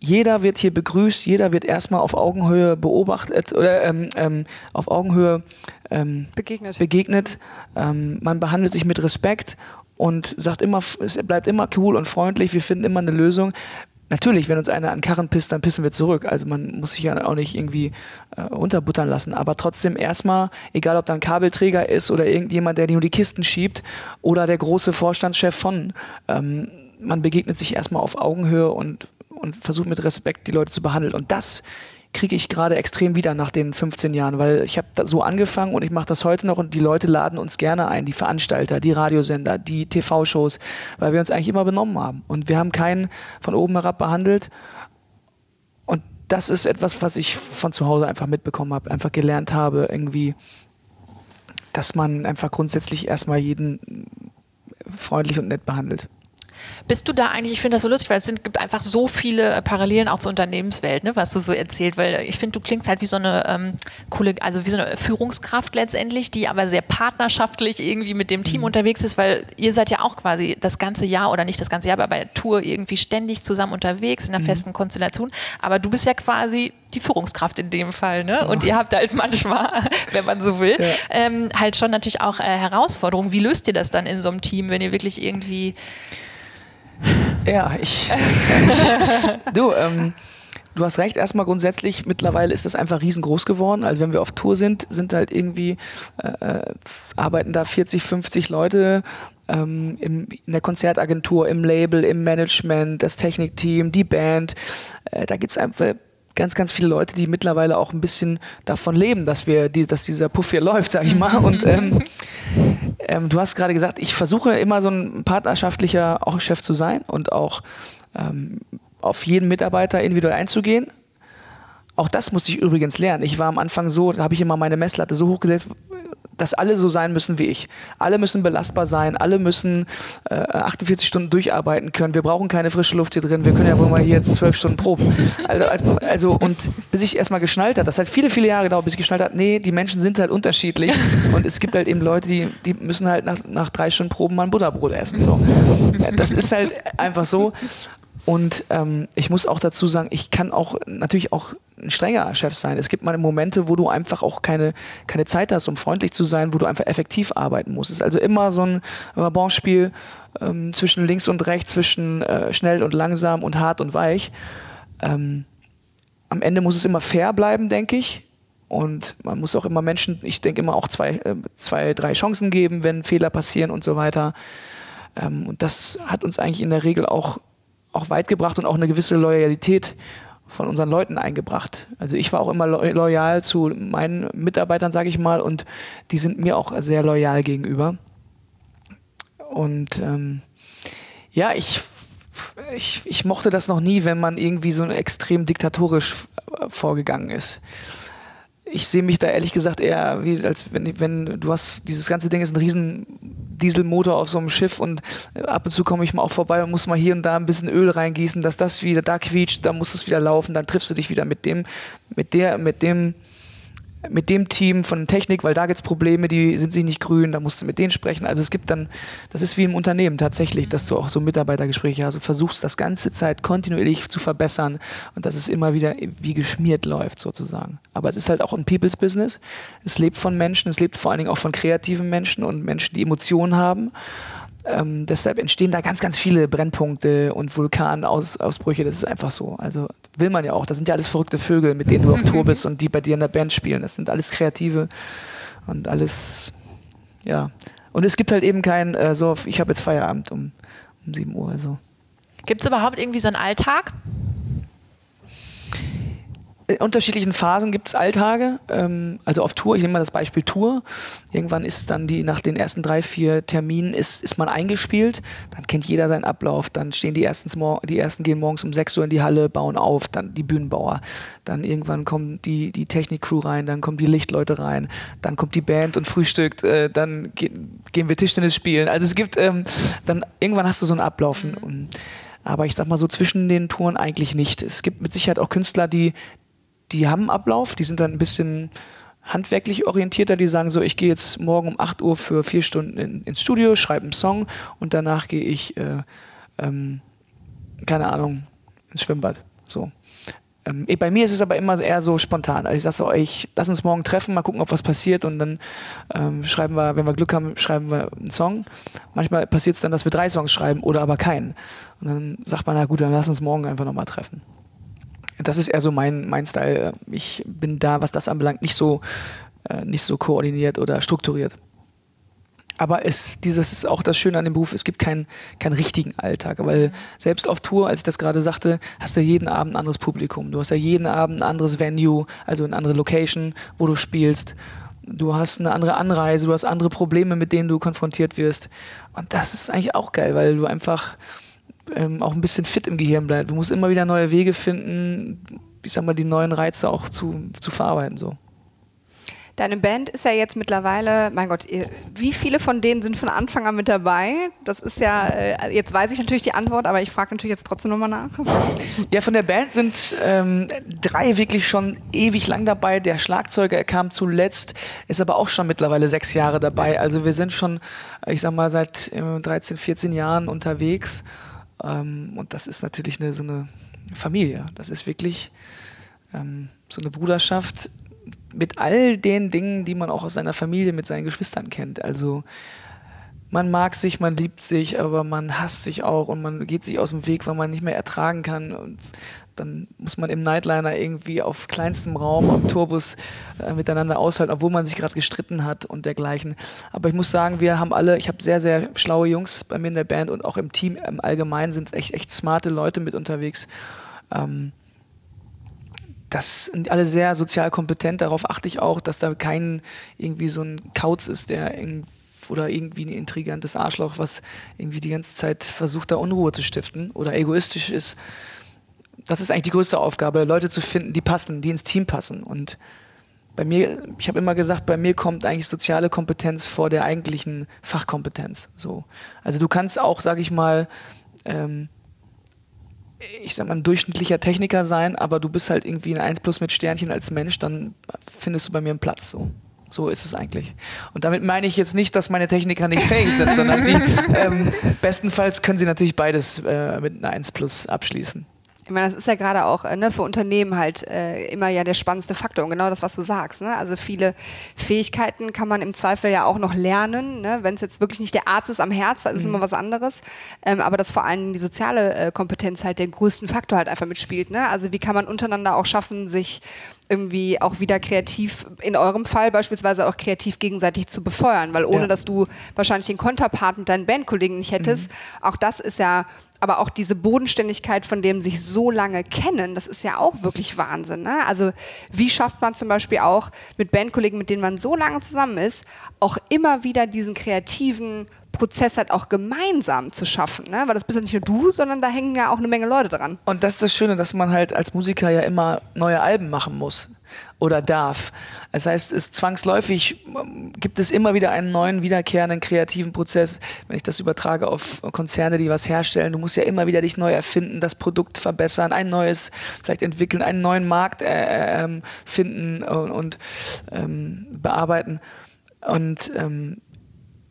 jeder wird hier begrüßt, jeder wird erstmal auf Augenhöhe beobachtet oder ähm, ähm, auf Augenhöhe ähm, begegnet. begegnet. Ähm, man behandelt sich mit Respekt und sagt immer, es bleibt immer cool und freundlich, wir finden immer eine Lösung natürlich, wenn uns einer an Karren pisst, dann pissen wir zurück. Also man muss sich ja auch nicht irgendwie äh, unterbuttern lassen. Aber trotzdem erstmal, egal ob da ein Kabelträger ist oder irgendjemand, der nur die Kisten schiebt oder der große Vorstandschef von, ähm, man begegnet sich erstmal auf Augenhöhe und, und versucht mit Respekt die Leute zu behandeln. Und das kriege ich gerade extrem wieder nach den 15 Jahren, weil ich habe so angefangen und ich mache das heute noch und die Leute laden uns gerne ein, die Veranstalter, die Radiosender, die TV-Shows, weil wir uns eigentlich immer benommen haben und wir haben keinen von oben herab behandelt und das ist etwas, was ich von zu Hause einfach mitbekommen habe, einfach gelernt habe, irgendwie, dass man einfach grundsätzlich erstmal jeden freundlich und nett behandelt. Bist du da eigentlich, ich finde das so lustig, weil es sind, gibt einfach so viele Parallelen auch zur Unternehmenswelt, ne, was du so erzählt, weil ich finde, du klingst halt wie so eine ähm, coole, also wie so eine Führungskraft letztendlich, die aber sehr partnerschaftlich irgendwie mit dem Team mhm. unterwegs ist, weil ihr seid ja auch quasi das ganze Jahr oder nicht das ganze Jahr, aber bei der Tour irgendwie ständig zusammen unterwegs in einer mhm. festen Konstellation. Aber du bist ja quasi die Führungskraft in dem Fall, ne? Und ihr habt halt manchmal, wenn man so will, ja. ähm, halt schon natürlich auch äh, Herausforderungen. Wie löst ihr das dann in so einem Team, wenn ihr wirklich irgendwie ja, ich. du, ähm, du hast recht, erstmal grundsätzlich, mittlerweile ist das einfach riesengroß geworden. Also wenn wir auf Tour sind, sind halt irgendwie, äh, äh arbeiten da 40, 50 Leute ähm, im, in der Konzertagentur, im Label, im Management, das Technikteam, die Band. Äh, da gibt es einfach ganz, ganz viele Leute, die mittlerweile auch ein bisschen davon leben, dass wir, die, dass dieser Puff hier läuft, sag ich mal. Und ähm, ähm, du hast gerade gesagt, ich versuche immer so ein partnerschaftlicher auch Chef zu sein und auch ähm, auf jeden Mitarbeiter individuell einzugehen. Auch das musste ich übrigens lernen. Ich war am Anfang so, da habe ich immer meine Messlatte so hochgesetzt, dass alle so sein müssen wie ich. Alle müssen belastbar sein, alle müssen äh, 48 Stunden durcharbeiten können. Wir brauchen keine frische Luft hier drin. Wir können ja wohl mal hier jetzt zwölf Stunden proben. Also, also und bis ich erstmal geschnallt hat, das hat viele, viele Jahre gedauert, bis ich geschnallt hat, nee, die Menschen sind halt unterschiedlich und es gibt halt eben Leute, die, die müssen halt nach, nach drei Stunden Proben mal ein Butterbrot essen. So. Das ist halt einfach so. Und ähm, ich muss auch dazu sagen, ich kann auch natürlich auch ein strenger Chef sein. Es gibt mal Momente, wo du einfach auch keine, keine Zeit hast, um freundlich zu sein, wo du einfach effektiv arbeiten musst. Es ist also immer so ein Balance-Spiel ähm, zwischen links und rechts, zwischen äh, schnell und langsam und hart und weich. Ähm, am Ende muss es immer fair bleiben, denke ich. Und man muss auch immer Menschen, ich denke immer auch zwei, äh, zwei, drei Chancen geben, wenn Fehler passieren und so weiter. Ähm, und das hat uns eigentlich in der Regel auch auch weit gebracht und auch eine gewisse Loyalität von unseren Leuten eingebracht. Also ich war auch immer loyal zu meinen Mitarbeitern, sage ich mal, und die sind mir auch sehr loyal gegenüber. Und ähm, ja, ich, ich, ich mochte das noch nie, wenn man irgendwie so extrem diktatorisch vorgegangen ist ich sehe mich da ehrlich gesagt eher wie als wenn, wenn du hast, dieses ganze Ding ist ein riesen Dieselmotor auf so einem Schiff und ab und zu komme ich mal auch vorbei und muss mal hier und da ein bisschen Öl reingießen, dass das wieder da quietscht, da muss es wieder laufen, dann triffst du dich wieder mit dem, mit der, mit dem mit dem Team von Technik, weil da gibt es Probleme, die sind sich nicht grün, da musst du mit denen sprechen. Also es gibt dann, das ist wie im Unternehmen tatsächlich, dass du auch so Mitarbeitergespräche hast und versuchst das ganze Zeit kontinuierlich zu verbessern und dass es immer wieder wie geschmiert läuft sozusagen. Aber es ist halt auch ein People's Business. Es lebt von Menschen, es lebt vor allen Dingen auch von kreativen Menschen und Menschen, die Emotionen haben. Ähm, deshalb entstehen da ganz, ganz viele Brennpunkte und Vulkanausbrüche. Das ist einfach so. Also will man ja auch. Das sind ja alles verrückte Vögel, mit denen du auf Tour bist und die bei dir in der Band spielen. Das sind alles Kreative und alles, ja. Und es gibt halt eben kein, äh, so, ich habe jetzt Feierabend um, um 7 Uhr. Also. Gibt es überhaupt irgendwie so einen Alltag? In unterschiedlichen Phasen gibt es Alltage, ähm, also auf Tour, ich nehme mal das Beispiel Tour. Irgendwann ist dann die, nach den ersten drei, vier Terminen ist, ist man eingespielt, dann kennt jeder seinen Ablauf, dann stehen die ersten, die ersten gehen morgens um 6 Uhr in die Halle, bauen auf, dann die Bühnenbauer, dann irgendwann kommen die, die Technik-Crew rein, dann kommen die Lichtleute rein, dann kommt die Band und frühstückt, äh, dann ge gehen wir Tischtennis spielen. Also es gibt, ähm, dann irgendwann hast du so einen Ablauf. Und, aber ich sag mal so zwischen den Touren eigentlich nicht. Es gibt mit Sicherheit auch Künstler, die, die haben einen Ablauf, die sind dann ein bisschen handwerklich orientierter, die sagen so, ich gehe jetzt morgen um 8 Uhr für vier Stunden in, ins Studio, schreibe einen Song und danach gehe ich, äh, ähm, keine Ahnung, ins Schwimmbad. So. Ähm, bei mir ist es aber immer eher so spontan. Also ich sage so, ich lass uns morgen treffen, mal gucken, ob was passiert und dann ähm, schreiben wir, wenn wir Glück haben, schreiben wir einen Song. Manchmal passiert es dann, dass wir drei Songs schreiben oder aber keinen. Und dann sagt man, na gut, dann lass uns morgen einfach nochmal treffen das ist eher so mein, mein Style. Ich bin da, was das anbelangt, nicht so, äh, nicht so koordiniert oder strukturiert. Aber es, dieses ist auch das Schöne an dem Beruf, es gibt keinen, keinen richtigen Alltag. Weil selbst auf Tour, als ich das gerade sagte, hast du jeden Abend ein anderes Publikum. Du hast ja jeden Abend ein anderes Venue, also eine andere Location, wo du spielst. Du hast eine andere Anreise, du hast andere Probleme, mit denen du konfrontiert wirst. Und das ist eigentlich auch geil, weil du einfach ähm, auch ein bisschen fit im Gehirn bleibt. Du musst immer wieder neue Wege finden, ich sag mal, die neuen Reize auch zu, zu verarbeiten. So. Deine Band ist ja jetzt mittlerweile, mein Gott, wie viele von denen sind von Anfang an mit dabei? Das ist ja, äh, jetzt weiß ich natürlich die Antwort, aber ich frage natürlich jetzt trotzdem nochmal nach. Ja, von der Band sind ähm, drei wirklich schon ewig lang dabei. Der Schlagzeuger er kam zuletzt, ist aber auch schon mittlerweile sechs Jahre dabei. Also wir sind schon, ich sag mal, seit äh, 13, 14 Jahren unterwegs. Ähm, und das ist natürlich eine, so eine Familie. Das ist wirklich ähm, so eine Bruderschaft mit all den Dingen, die man auch aus seiner Familie mit seinen Geschwistern kennt. Also man mag sich, man liebt sich, aber man hasst sich auch und man geht sich aus dem Weg, weil man nicht mehr ertragen kann. Und dann muss man im Nightliner irgendwie auf kleinstem Raum am Tourbus äh, miteinander aushalten, obwohl man sich gerade gestritten hat und dergleichen. Aber ich muss sagen, wir haben alle, ich habe sehr, sehr schlaue Jungs bei mir in der Band und auch im Team im Allgemeinen sind echt, echt smarte Leute mit unterwegs. Ähm, das sind alle sehr sozial kompetent. Darauf achte ich auch, dass da kein irgendwie so ein Kauz ist, der irgendwie oder irgendwie ein intrigantes Arschloch, was irgendwie die ganze Zeit versucht, da Unruhe zu stiften oder egoistisch ist das ist eigentlich die größte Aufgabe, Leute zu finden, die passen, die ins Team passen. Und bei mir, ich habe immer gesagt, bei mir kommt eigentlich soziale Kompetenz vor der eigentlichen Fachkompetenz. So. Also du kannst auch, sage ich mal, ähm, ich sag mal, ein durchschnittlicher Techniker sein, aber du bist halt irgendwie ein 1 plus mit Sternchen als Mensch, dann findest du bei mir einen Platz. So. So ist es eigentlich. Und damit meine ich jetzt nicht, dass meine Techniker nicht fähig sind, sondern die ähm, bestenfalls können sie natürlich beides äh, mit einer 1 plus abschließen. Ich meine, das ist ja gerade auch äh, ne, für Unternehmen halt äh, immer ja der spannendste Faktor und genau das, was du sagst. Ne? Also viele Fähigkeiten kann man im Zweifel ja auch noch lernen. Ne? Wenn es jetzt wirklich nicht der Arzt ist am Herz, dann ist mhm. immer was anderes. Ähm, aber dass vor allem die soziale äh, Kompetenz halt den größten Faktor halt einfach mitspielt. Ne? Also wie kann man untereinander auch schaffen, sich irgendwie auch wieder kreativ, in eurem Fall beispielsweise auch kreativ gegenseitig zu befeuern, weil ohne ja. dass du wahrscheinlich den Konterpart mit deinen Bandkollegen nicht hättest, mhm. auch das ist ja aber auch diese Bodenständigkeit von dem sich so lange kennen, das ist ja auch wirklich Wahnsinn. Ne? Also wie schafft man zum Beispiel auch mit Bandkollegen, mit denen man so lange zusammen ist, auch immer wieder diesen kreativen Prozess halt auch gemeinsam zu schaffen, ne? weil das bist ja nicht nur du, sondern da hängen ja auch eine Menge Leute dran. Und das ist das Schöne, dass man halt als Musiker ja immer neue Alben machen muss oder darf. Das heißt, es zwangsläufig ähm, gibt es immer wieder einen neuen, wiederkehrenden kreativen Prozess. Wenn ich das übertrage auf Konzerne, die was herstellen, du musst ja immer wieder dich neu erfinden, das Produkt verbessern, ein neues vielleicht entwickeln, einen neuen Markt äh, äh, finden und, und ähm, bearbeiten. Und ähm,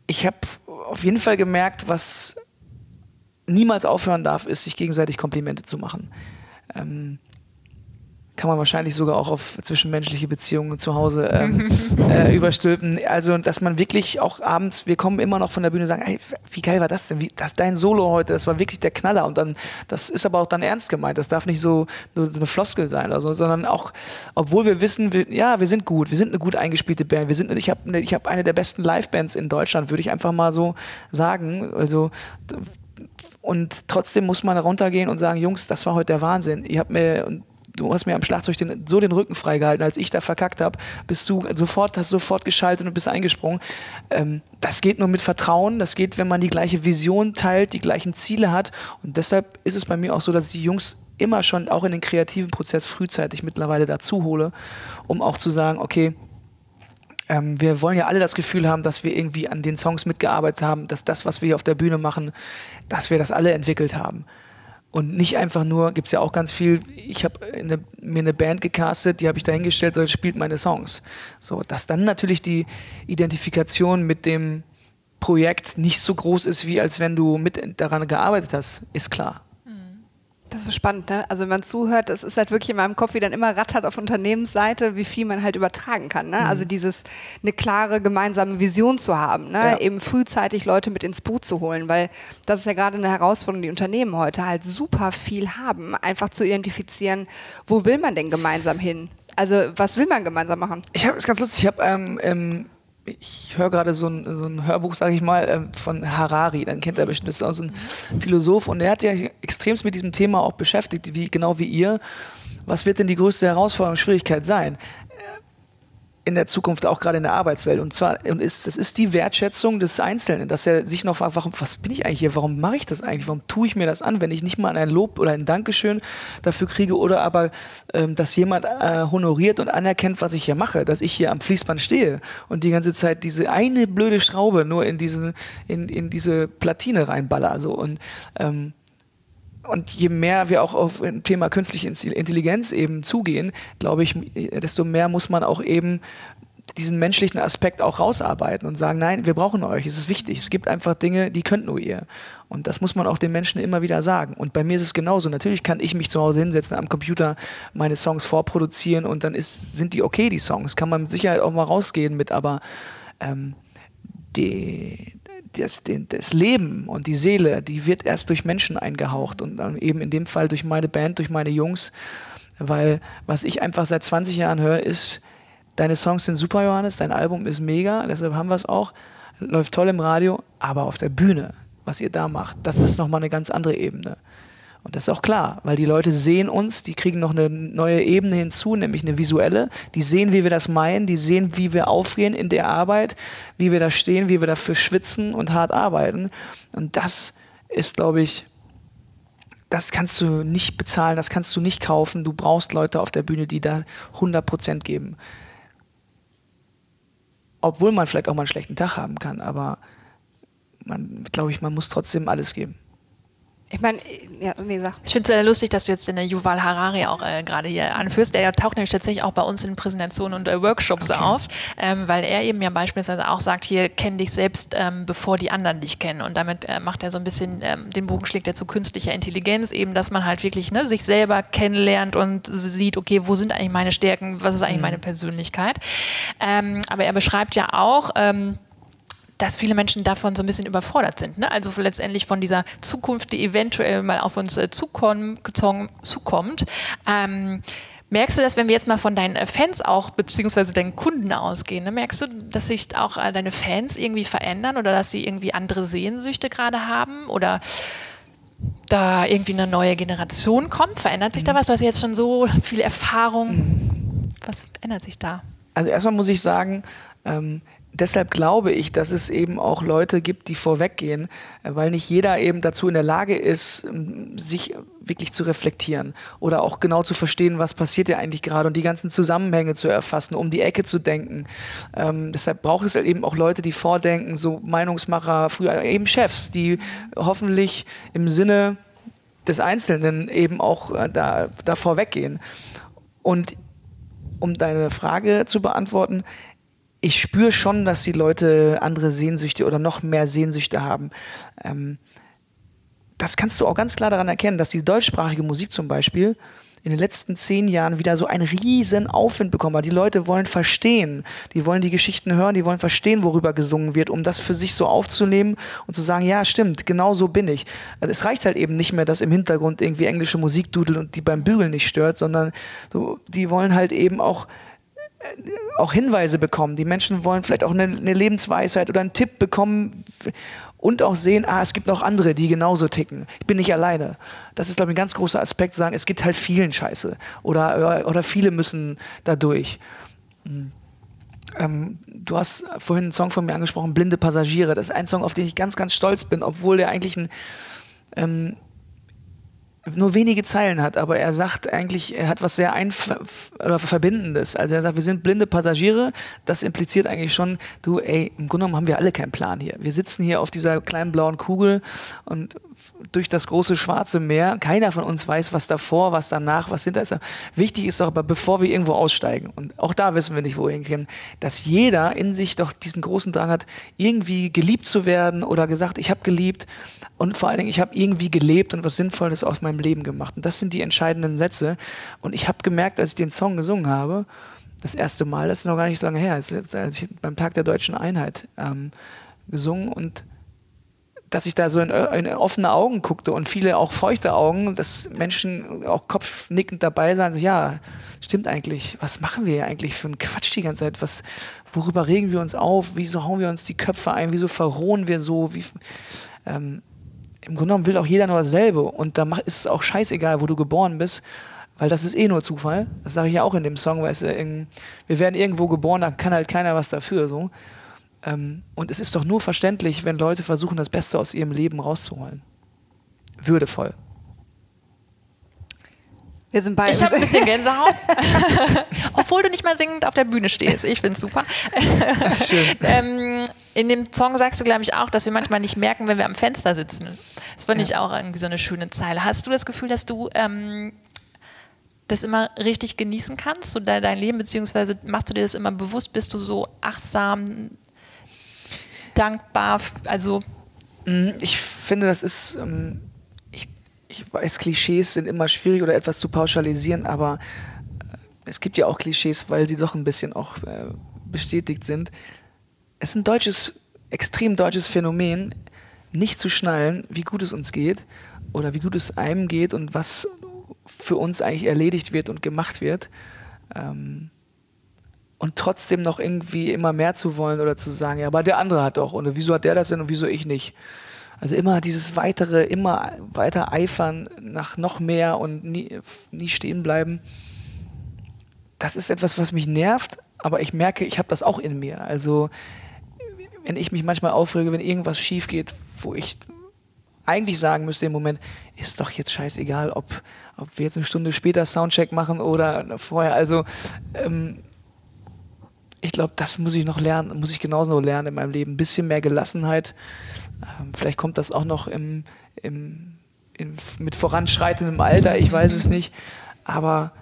ich habe auf jeden Fall gemerkt, was niemals aufhören darf, ist, sich gegenseitig Komplimente zu machen. Ähm, kann man wahrscheinlich sogar auch auf zwischenmenschliche Beziehungen zu Hause ähm, äh, überstülpen. Also, dass man wirklich auch abends, wir kommen immer noch von der Bühne und sagen, ey, wie geil war das denn? Wie, das dein Solo heute, das war wirklich der Knaller. Und dann, das ist aber auch dann ernst gemeint. Das darf nicht so, nur so eine Floskel sein oder so, sondern auch, obwohl wir wissen, wir, ja, wir sind gut, wir sind eine gut eingespielte Band. Wir sind, ich habe eine, hab eine der besten Live-Bands in Deutschland, würde ich einfach mal so sagen. Also und trotzdem muss man runtergehen und sagen, Jungs, das war heute der Wahnsinn. Ihr habt mir und du hast mir am Schlagzeug den, so den Rücken freigehalten, als ich da verkackt habe, bist du sofort, hast sofort geschaltet und bist eingesprungen. Ähm, das geht nur mit Vertrauen, das geht, wenn man die gleiche Vision teilt, die gleichen Ziele hat. Und deshalb ist es bei mir auch so, dass ich die Jungs immer schon auch in den kreativen Prozess frühzeitig mittlerweile dazu hole, um auch zu sagen, okay, ähm, wir wollen ja alle das Gefühl haben, dass wir irgendwie an den Songs mitgearbeitet haben, dass das, was wir hier auf der Bühne machen, dass wir das alle entwickelt haben. Und nicht einfach nur, gibt es ja auch ganz viel, ich habe mir eine Band gecastet, die habe ich dahingestellt, so spielt meine Songs. So, dass dann natürlich die Identifikation mit dem Projekt nicht so groß ist, wie als wenn du mit daran gearbeitet hast, ist klar. Das ist spannend, ne? Also wenn man zuhört, das ist halt wirklich in meinem Kopf, wie dann immer rattert auf Unternehmensseite, wie viel man halt übertragen kann. Ne? Mhm. Also dieses eine klare gemeinsame Vision zu haben, ne? Ja. eben frühzeitig Leute mit ins Boot zu holen, weil das ist ja gerade eine Herausforderung, die Unternehmen heute halt super viel haben, einfach zu identifizieren, wo will man denn gemeinsam hin? Also was will man gemeinsam machen? Ich habe es ganz lustig, ich habe ähm, ich höre gerade so ein, so ein Hörbuch, sage ich mal, ähm, von Harari, dann kennt er bestimmt, das ist auch so ein Philosoph und der hat ja extremst mit diesem Thema auch beschäftigt, wie, genau wie ihr. Was wird denn die größte Herausforderung Schwierigkeit sein? In der Zukunft, auch gerade in der Arbeitswelt. Und zwar und ist, das ist die Wertschätzung des Einzelnen, dass er sich noch fragt, warum, was bin ich eigentlich hier, warum mache ich das eigentlich, warum tue ich mir das an, wenn ich nicht mal ein Lob oder ein Dankeschön dafür kriege oder aber, ähm, dass jemand äh, honoriert und anerkennt, was ich hier mache, dass ich hier am Fließband stehe und die ganze Zeit diese eine blöde Schraube nur in, diesen, in, in diese Platine reinballer. So. Und ähm, und je mehr wir auch auf ein Thema künstliche Intelligenz eben zugehen, glaube ich, desto mehr muss man auch eben diesen menschlichen Aspekt auch rausarbeiten und sagen, nein, wir brauchen euch, es ist wichtig, es gibt einfach Dinge, die könnt nur ihr. Und das muss man auch den Menschen immer wieder sagen. Und bei mir ist es genauso. Natürlich kann ich mich zu Hause hinsetzen, am Computer meine Songs vorproduzieren und dann ist, sind die okay, die Songs. Kann man mit Sicherheit auch mal rausgehen mit, aber ähm, die, das, das Leben und die Seele, die wird erst durch Menschen eingehaucht und eben in dem Fall durch meine Band, durch meine Jungs, weil was ich einfach seit 20 Jahren höre, ist, deine Songs sind super, Johannes, dein Album ist mega, deshalb haben wir es auch, läuft toll im Radio, aber auf der Bühne, was ihr da macht, das ist nochmal eine ganz andere Ebene. Und das ist auch klar, weil die Leute sehen uns, die kriegen noch eine neue Ebene hinzu, nämlich eine visuelle. Die sehen, wie wir das meinen, die sehen, wie wir aufgehen in der Arbeit, wie wir da stehen, wie wir dafür schwitzen und hart arbeiten. Und das ist, glaube ich, das kannst du nicht bezahlen, das kannst du nicht kaufen. Du brauchst Leute auf der Bühne, die da 100 Prozent geben. obwohl man vielleicht auch mal einen schlechten Tag haben kann, aber man, glaube ich, man muss trotzdem alles geben. Ich meine, ja, nee, sag. Ich finde es sehr lustig, dass du jetzt den Yuval Harari auch äh, gerade hier anführst. Der taucht nämlich tatsächlich auch bei uns in Präsentationen und äh, Workshops okay. auf, ähm, weil er eben ja beispielsweise auch sagt, hier kenn dich selbst, ähm, bevor die anderen dich kennen. Und damit äh, macht er so ein bisschen ähm, den Bogen schlägt er zu künstlicher Intelligenz, eben, dass man halt wirklich ne, sich selber kennenlernt und sieht, okay, wo sind eigentlich meine Stärken, was ist eigentlich mhm. meine Persönlichkeit. Ähm, aber er beschreibt ja auch, ähm, dass viele Menschen davon so ein bisschen überfordert sind. Ne? Also letztendlich von dieser Zukunft, die eventuell mal auf uns äh, zukommt. zukommt. Ähm, merkst du das, wenn wir jetzt mal von deinen äh, Fans auch, beziehungsweise deinen Kunden ausgehen, ne? merkst du, dass sich auch äh, deine Fans irgendwie verändern oder dass sie irgendwie andere Sehnsüchte gerade haben oder da irgendwie eine neue Generation kommt? Verändert sich da was? Du hast jetzt schon so viel Erfahrung. Was ändert sich da? Also erstmal muss ich sagen, ähm, deshalb glaube ich, dass es eben auch Leute gibt, die vorweggehen, äh, weil nicht jeder eben dazu in der Lage ist, sich wirklich zu reflektieren oder auch genau zu verstehen, was passiert ja eigentlich gerade und die ganzen Zusammenhänge zu erfassen, um die Ecke zu denken. Ähm, deshalb braucht es halt eben auch Leute, die vordenken, so Meinungsmacher, früher eben Chefs, die hoffentlich im Sinne des Einzelnen eben auch äh, da, da vorweggehen. Und um deine Frage zu beantworten, ich spüre schon, dass die Leute andere Sehnsüchte oder noch mehr Sehnsüchte haben. Ähm, das kannst du auch ganz klar daran erkennen, dass die deutschsprachige Musik zum Beispiel in den letzten zehn Jahren wieder so einen riesen Aufwind bekommen hat. Die Leute wollen verstehen, die wollen die Geschichten hören, die wollen verstehen, worüber gesungen wird, um das für sich so aufzunehmen und zu sagen, ja, stimmt, genau so bin ich. Also es reicht halt eben nicht mehr, dass im Hintergrund irgendwie englische Musik dudelt und die beim Bügeln nicht stört, sondern so, die wollen halt eben auch auch Hinweise bekommen. Die Menschen wollen vielleicht auch eine, eine, Lebensweisheit oder einen Tipp bekommen und auch sehen, ah, es gibt noch andere, die genauso ticken. Ich bin nicht alleine. Das ist, glaube ich, ein ganz großer Aspekt, zu sagen, es gibt halt vielen Scheiße oder, oder viele müssen da durch. Hm. Ähm, du hast vorhin einen Song von mir angesprochen, Blinde Passagiere. Das ist ein Song, auf den ich ganz, ganz stolz bin, obwohl der eigentlich ein ähm, nur wenige Zeilen hat, aber er sagt eigentlich, er hat was sehr Einf oder Verbindendes. Also er sagt, wir sind blinde Passagiere. Das impliziert eigentlich schon, du, ey, im Grunde genommen haben wir alle keinen Plan hier. Wir sitzen hier auf dieser kleinen blauen Kugel und durch das große schwarze Meer. Keiner von uns weiß, was davor, was danach, was hinter ist. Wichtig ist doch aber, bevor wir irgendwo aussteigen, und auch da wissen wir nicht, wo wir hingehen, dass jeder in sich doch diesen großen Drang hat, irgendwie geliebt zu werden oder gesagt, ich habe geliebt und vor allen Dingen, ich habe irgendwie gelebt und was Sinnvolles aus meinem Leben gemacht. Und das sind die entscheidenden Sätze. Und ich habe gemerkt, als ich den Song gesungen habe, das erste Mal, das ist noch gar nicht so lange her, als ich beim Tag der deutschen Einheit ähm, gesungen und dass ich da so in, in, offene Augen guckte und viele auch feuchte Augen, dass Menschen auch kopfnickend dabei sind, so, ja, stimmt eigentlich, was machen wir eigentlich für einen Quatsch die ganze Zeit, was, worüber regen wir uns auf, wieso hauen wir uns die Köpfe ein, wieso verrohen wir so, wie, ähm, im Grunde genommen will auch jeder nur dasselbe und da ist es auch scheißegal, wo du geboren bist, weil das ist eh nur Zufall. Das sage ich ja auch in dem Song, weißt du, wir werden irgendwo geboren, da kann halt keiner was dafür, so. Ähm, und es ist doch nur verständlich, wenn Leute versuchen, das Beste aus ihrem Leben rauszuholen. Würdevoll. Wir sind beide. Ich habe ein bisschen Gänsehaut. Obwohl du nicht mal singend auf der Bühne stehst. Ich finde es super. Schön. ähm, in dem Song sagst du, glaube ich, auch, dass wir manchmal nicht merken, wenn wir am Fenster sitzen. Das fand ja. ich auch irgendwie so eine schöne Zeile. Hast du das Gefühl, dass du ähm, das immer richtig genießen kannst, so dein Leben, beziehungsweise machst du dir das immer bewusst, bist du so achtsam, dankbar, also... Mm, ich finde, das ist... Ähm ich weiß, Klischees sind immer schwierig oder etwas zu pauschalisieren, aber äh, es gibt ja auch Klischees, weil sie doch ein bisschen auch äh, bestätigt sind. Es ist ein deutsches, extrem deutsches Phänomen, nicht zu schnallen, wie gut es uns geht oder wie gut es einem geht und was für uns eigentlich erledigt wird und gemacht wird. Ähm, und trotzdem noch irgendwie immer mehr zu wollen oder zu sagen, ja, aber der andere hat doch und wieso hat der das denn und wieso ich nicht? Also immer dieses weitere, immer weiter eifern nach noch mehr und nie, nie stehen bleiben. Das ist etwas, was mich nervt, aber ich merke, ich habe das auch in mir. Also wenn ich mich manchmal aufrege, wenn irgendwas schief geht, wo ich eigentlich sagen müsste im Moment, ist doch jetzt scheißegal, ob, ob wir jetzt eine Stunde später Soundcheck machen oder vorher. Also ähm, ich glaube, das muss ich noch lernen, muss ich genauso lernen in meinem Leben. Ein bisschen mehr Gelassenheit. Ähm, vielleicht kommt das auch noch im, im, in, mit voranschreitendem Alter, ich weiß es nicht. Aber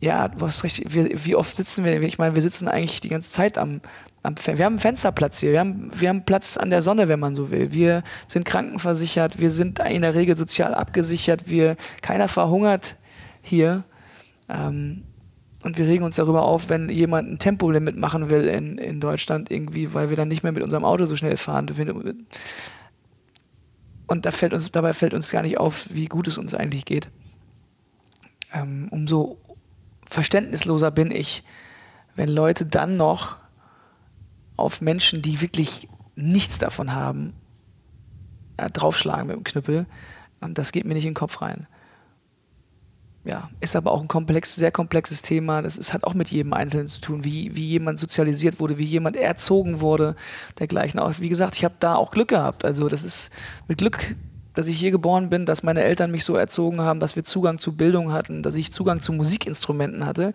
ja, du hast recht, wir, wie oft sitzen wir, ich meine, wir sitzen eigentlich die ganze Zeit am, am wir haben einen Fensterplatz hier, wir haben, wir haben Platz an der Sonne, wenn man so will. Wir sind krankenversichert, wir sind in der Regel sozial abgesichert, wir, keiner verhungert hier. Ähm, und wir regen uns darüber auf, wenn jemand ein Tempolimit machen will in, in Deutschland irgendwie, weil wir dann nicht mehr mit unserem Auto so schnell fahren. Und da fällt uns, dabei fällt uns gar nicht auf, wie gut es uns eigentlich geht. Ähm, umso verständnisloser bin ich, wenn Leute dann noch auf Menschen, die wirklich nichts davon haben, äh, draufschlagen mit dem Knüppel. Und das geht mir nicht in den Kopf rein. Ja, ist aber auch ein komplex, sehr komplexes Thema. Das ist, hat auch mit jedem Einzelnen zu tun, wie, wie jemand sozialisiert wurde, wie jemand erzogen wurde, dergleichen. Auch, wie gesagt, ich habe da auch Glück gehabt. Also das ist mit Glück dass ich hier geboren bin, dass meine Eltern mich so erzogen haben, dass wir Zugang zu Bildung hatten, dass ich Zugang zu Musikinstrumenten hatte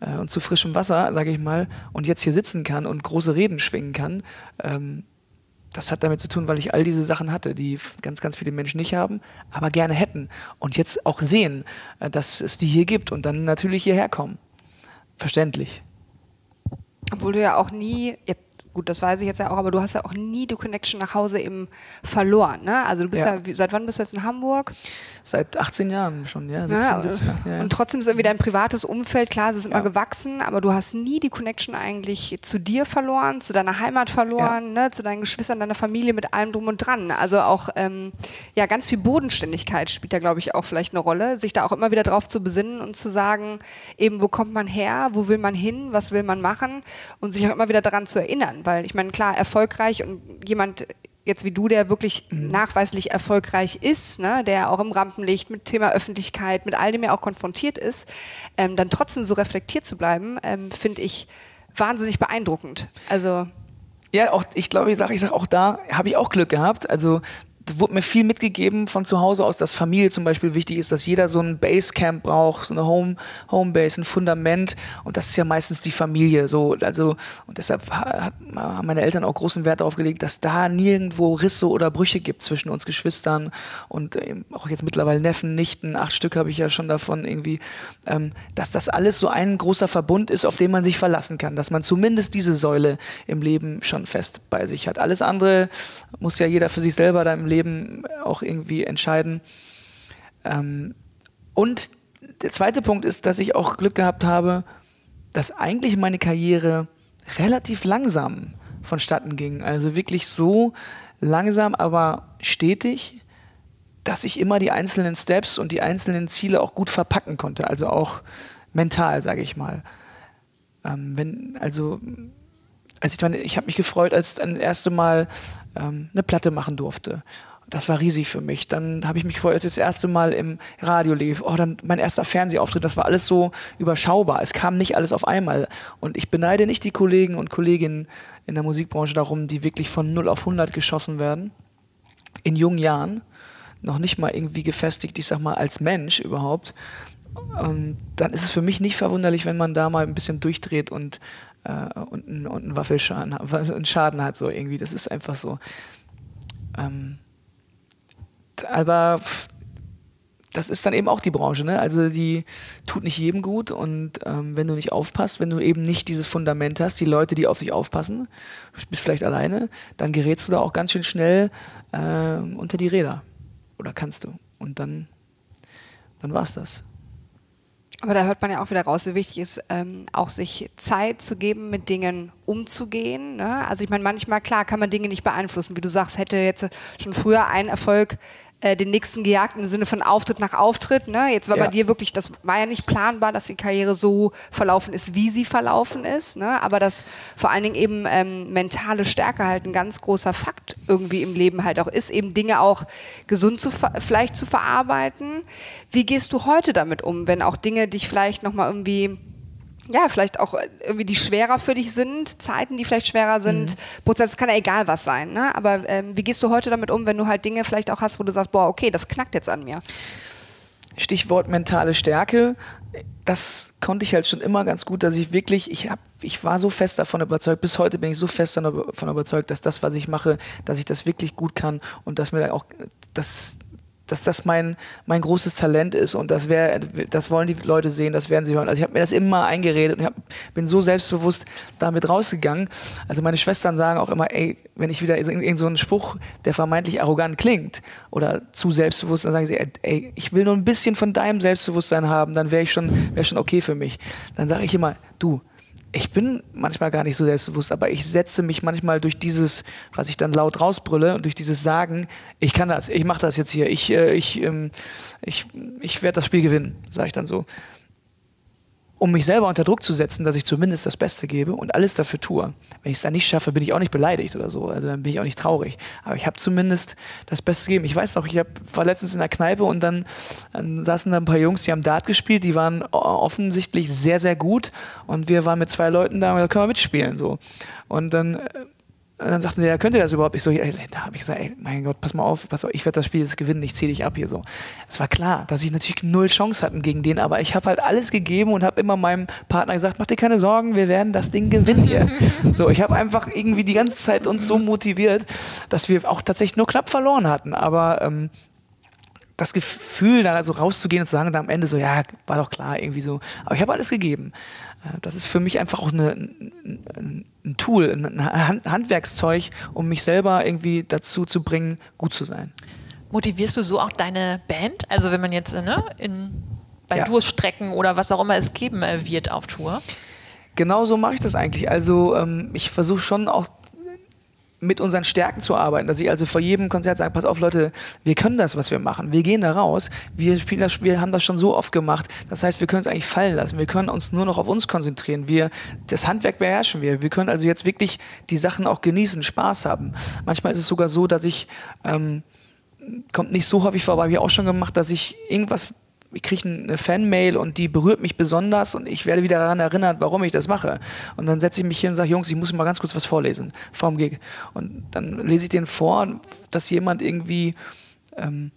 äh, und zu frischem Wasser, sage ich mal, und jetzt hier sitzen kann und große Reden schwingen kann. Ähm, das hat damit zu tun, weil ich all diese Sachen hatte, die ganz, ganz viele Menschen nicht haben, aber gerne hätten und jetzt auch sehen, äh, dass es die hier gibt und dann natürlich hierher kommen. Verständlich. Obwohl du ja auch nie, jetzt gut, das weiß ich jetzt ja auch, aber du hast ja auch nie die Connection nach Hause eben verloren. Ne? Also du bist ja. ja, seit wann bist du jetzt in Hamburg? Seit 18 Jahren schon, ja. 17, ja, 17, 18, ja. Und trotzdem ist irgendwie dein privates Umfeld, klar, es ist immer gewachsen, aber du hast nie die Connection eigentlich zu dir verloren, zu deiner Heimat verloren, ne? zu deinen Geschwistern, deiner Familie, mit allem drum und dran. Also auch, ähm, ja, ganz viel Bodenständigkeit spielt da, glaube ich, auch vielleicht eine Rolle, sich da auch immer wieder drauf zu besinnen und zu sagen, eben, wo kommt man her, wo will man hin, was will man machen und sich auch immer wieder daran zu erinnern weil ich meine, klar, erfolgreich und jemand jetzt wie du, der wirklich nachweislich erfolgreich ist, ne, der auch im Rampenlicht mit Thema Öffentlichkeit, mit all dem ja auch konfrontiert ist, ähm, dann trotzdem so reflektiert zu bleiben, ähm, finde ich wahnsinnig beeindruckend. Also ja, auch ich glaube, ich sage, ich sage auch da habe ich auch Glück gehabt. Also wurde mir viel mitgegeben von zu Hause aus, dass Familie zum Beispiel wichtig ist, dass jeder so ein Basecamp braucht, so eine Home, Homebase, ein Fundament. Und das ist ja meistens die Familie. So, also, und deshalb hat, haben meine Eltern auch großen Wert darauf gelegt, dass da nirgendwo Risse oder Brüche gibt zwischen uns Geschwistern und auch jetzt mittlerweile Neffen, Nichten, acht Stück habe ich ja schon davon irgendwie, ähm, dass das alles so ein großer Verbund ist, auf den man sich verlassen kann, dass man zumindest diese Säule im Leben schon fest bei sich hat. Alles andere muss ja jeder für sich selber da im Leben Leben auch irgendwie entscheiden. Ähm, und der zweite Punkt ist, dass ich auch Glück gehabt habe, dass eigentlich meine Karriere relativ langsam vonstatten ging. Also wirklich so langsam, aber stetig, dass ich immer die einzelnen Steps und die einzelnen Ziele auch gut verpacken konnte. Also auch mental, sage ich mal. Ähm, wenn, also als ich, ich habe mich gefreut, als das erste Mal ähm, eine Platte machen durfte. Das war riesig für mich. Dann habe ich mich gefreut, als das erste Mal im Radio lief. Oh, dann mein erster Fernsehauftritt. Das war alles so überschaubar. Es kam nicht alles auf einmal. Und ich beneide nicht die Kollegen und Kolleginnen in der Musikbranche darum, die wirklich von 0 auf 100 geschossen werden. In jungen Jahren. Noch nicht mal irgendwie gefestigt, ich sag mal, als Mensch überhaupt. Und dann ist es für mich nicht verwunderlich, wenn man da mal ein bisschen durchdreht und, äh, und, und einen Waffelschaden einen Schaden hat, so irgendwie. Das ist einfach so. Ähm, aber das ist dann eben auch die Branche, ne? Also die tut nicht jedem gut und ähm, wenn du nicht aufpasst, wenn du eben nicht dieses Fundament hast, die Leute, die auf dich aufpassen, bist vielleicht alleine, dann gerätst du da auch ganz schön schnell äh, unter die Räder. Oder kannst du. Und dann, dann war's das. Aber da hört man ja auch wieder raus, wie wichtig ist, ähm, auch sich Zeit zu geben, mit Dingen umzugehen. Ne? Also ich meine, manchmal, klar, kann man Dinge nicht beeinflussen. Wie du sagst, hätte jetzt schon früher ein Erfolg äh, den nächsten gejagt im Sinne von Auftritt nach Auftritt. Ne? Jetzt war ja. bei dir wirklich, das war ja nicht planbar, dass die Karriere so verlaufen ist, wie sie verlaufen ist. Ne? Aber dass vor allen Dingen eben ähm, mentale Stärke halt ein ganz großer Fakt irgendwie im Leben halt auch ist, eben Dinge auch gesund zu vielleicht zu verarbeiten. Wie gehst du heute damit um, wenn auch Dinge dich vielleicht nochmal irgendwie ja, vielleicht auch äh, irgendwie die schwerer für dich sind, Zeiten, die vielleicht schwerer sind, mhm. Prozesse, kann ja egal was sein, ne? Aber ähm, wie gehst du heute damit um, wenn du halt Dinge vielleicht auch hast, wo du sagst, boah, okay, das knackt jetzt an mir? Stichwort mentale Stärke, das konnte ich halt schon immer ganz gut, dass ich wirklich, ich habe, ich war so fest davon überzeugt, bis heute bin ich so fest davon überzeugt, dass das, was ich mache, dass ich das wirklich gut kann und dass mir da auch, dass dass das mein, mein großes Talent ist und das, wär, das wollen die Leute sehen, das werden sie hören. Also ich habe mir das immer eingeredet und hab, bin so selbstbewusst damit rausgegangen. Also meine Schwestern sagen auch immer, ey, wenn ich wieder in, in so einen Spruch, der vermeintlich arrogant klingt oder zu selbstbewusst, dann sagen sie, ey, ich will nur ein bisschen von deinem Selbstbewusstsein haben, dann wäre ich schon, wär schon okay für mich. Dann sage ich immer, du, ich bin manchmal gar nicht so selbstbewusst, aber ich setze mich manchmal durch dieses, was ich dann laut rausbrülle und durch dieses Sagen, ich kann das, ich mache das jetzt hier, ich, äh, ich, ähm, ich, ich werde das Spiel gewinnen, sage ich dann so um mich selber unter Druck zu setzen, dass ich zumindest das Beste gebe und alles dafür tue. Wenn ich es dann nicht schaffe, bin ich auch nicht beleidigt oder so. Also dann bin ich auch nicht traurig. Aber ich habe zumindest das Beste gegeben. Ich weiß noch, ich hab, war letztens in der Kneipe und dann, dann, saßen da ein paar Jungs, die haben Dart gespielt, die waren offensichtlich sehr, sehr gut. Und wir waren mit zwei Leuten da und da können wir mitspielen. So. Und dann äh, und dann sagten sie, ja, könnt ihr das überhaupt? Ich so, ey, da habe ich gesagt, ey, mein Gott, pass mal auf, pass auf ich werde das Spiel jetzt gewinnen, ich ziehe dich ab hier so. Es war klar, dass ich natürlich null Chance hatten gegen den, aber ich habe halt alles gegeben und habe immer meinem Partner gesagt, mach dir keine Sorgen, wir werden das Ding gewinnen hier. so, ich habe einfach irgendwie die ganze Zeit uns so motiviert, dass wir auch tatsächlich nur knapp verloren hatten, aber ähm, das Gefühl, da so rauszugehen und zu sagen, und am Ende so, ja, war doch klar, irgendwie so. Aber ich habe alles gegeben. Äh, das ist für mich einfach auch eine, ein Tool, ein Handwerkszeug, um mich selber irgendwie dazu zu bringen, gut zu sein. Motivierst du so auch deine Band? Also wenn man jetzt ne, in, bei ja. Durststrecken oder was auch immer es geben äh, wird auf Tour? Genau so mache ich das eigentlich. Also ähm, ich versuche schon auch mit unseren Stärken zu arbeiten, dass ich also vor jedem Konzert sage, pass auf Leute, wir können das, was wir machen, wir gehen da raus, wir spielen das, wir haben das schon so oft gemacht, das heißt, wir können es eigentlich fallen lassen, wir können uns nur noch auf uns konzentrieren, wir, das Handwerk beherrschen wir, wir können also jetzt wirklich die Sachen auch genießen, Spaß haben. Manchmal ist es sogar so, dass ich, ähm, kommt nicht so häufig vor, aber habe ich auch schon gemacht, dass ich irgendwas ich kriege eine Fanmail und die berührt mich besonders und ich werde wieder daran erinnert, warum ich das mache. Und dann setze ich mich hin und sage, Jungs, ich muss mal ganz kurz was vorlesen vorm Gig. Und dann lese ich denen vor, dass jemand irgendwie ähm,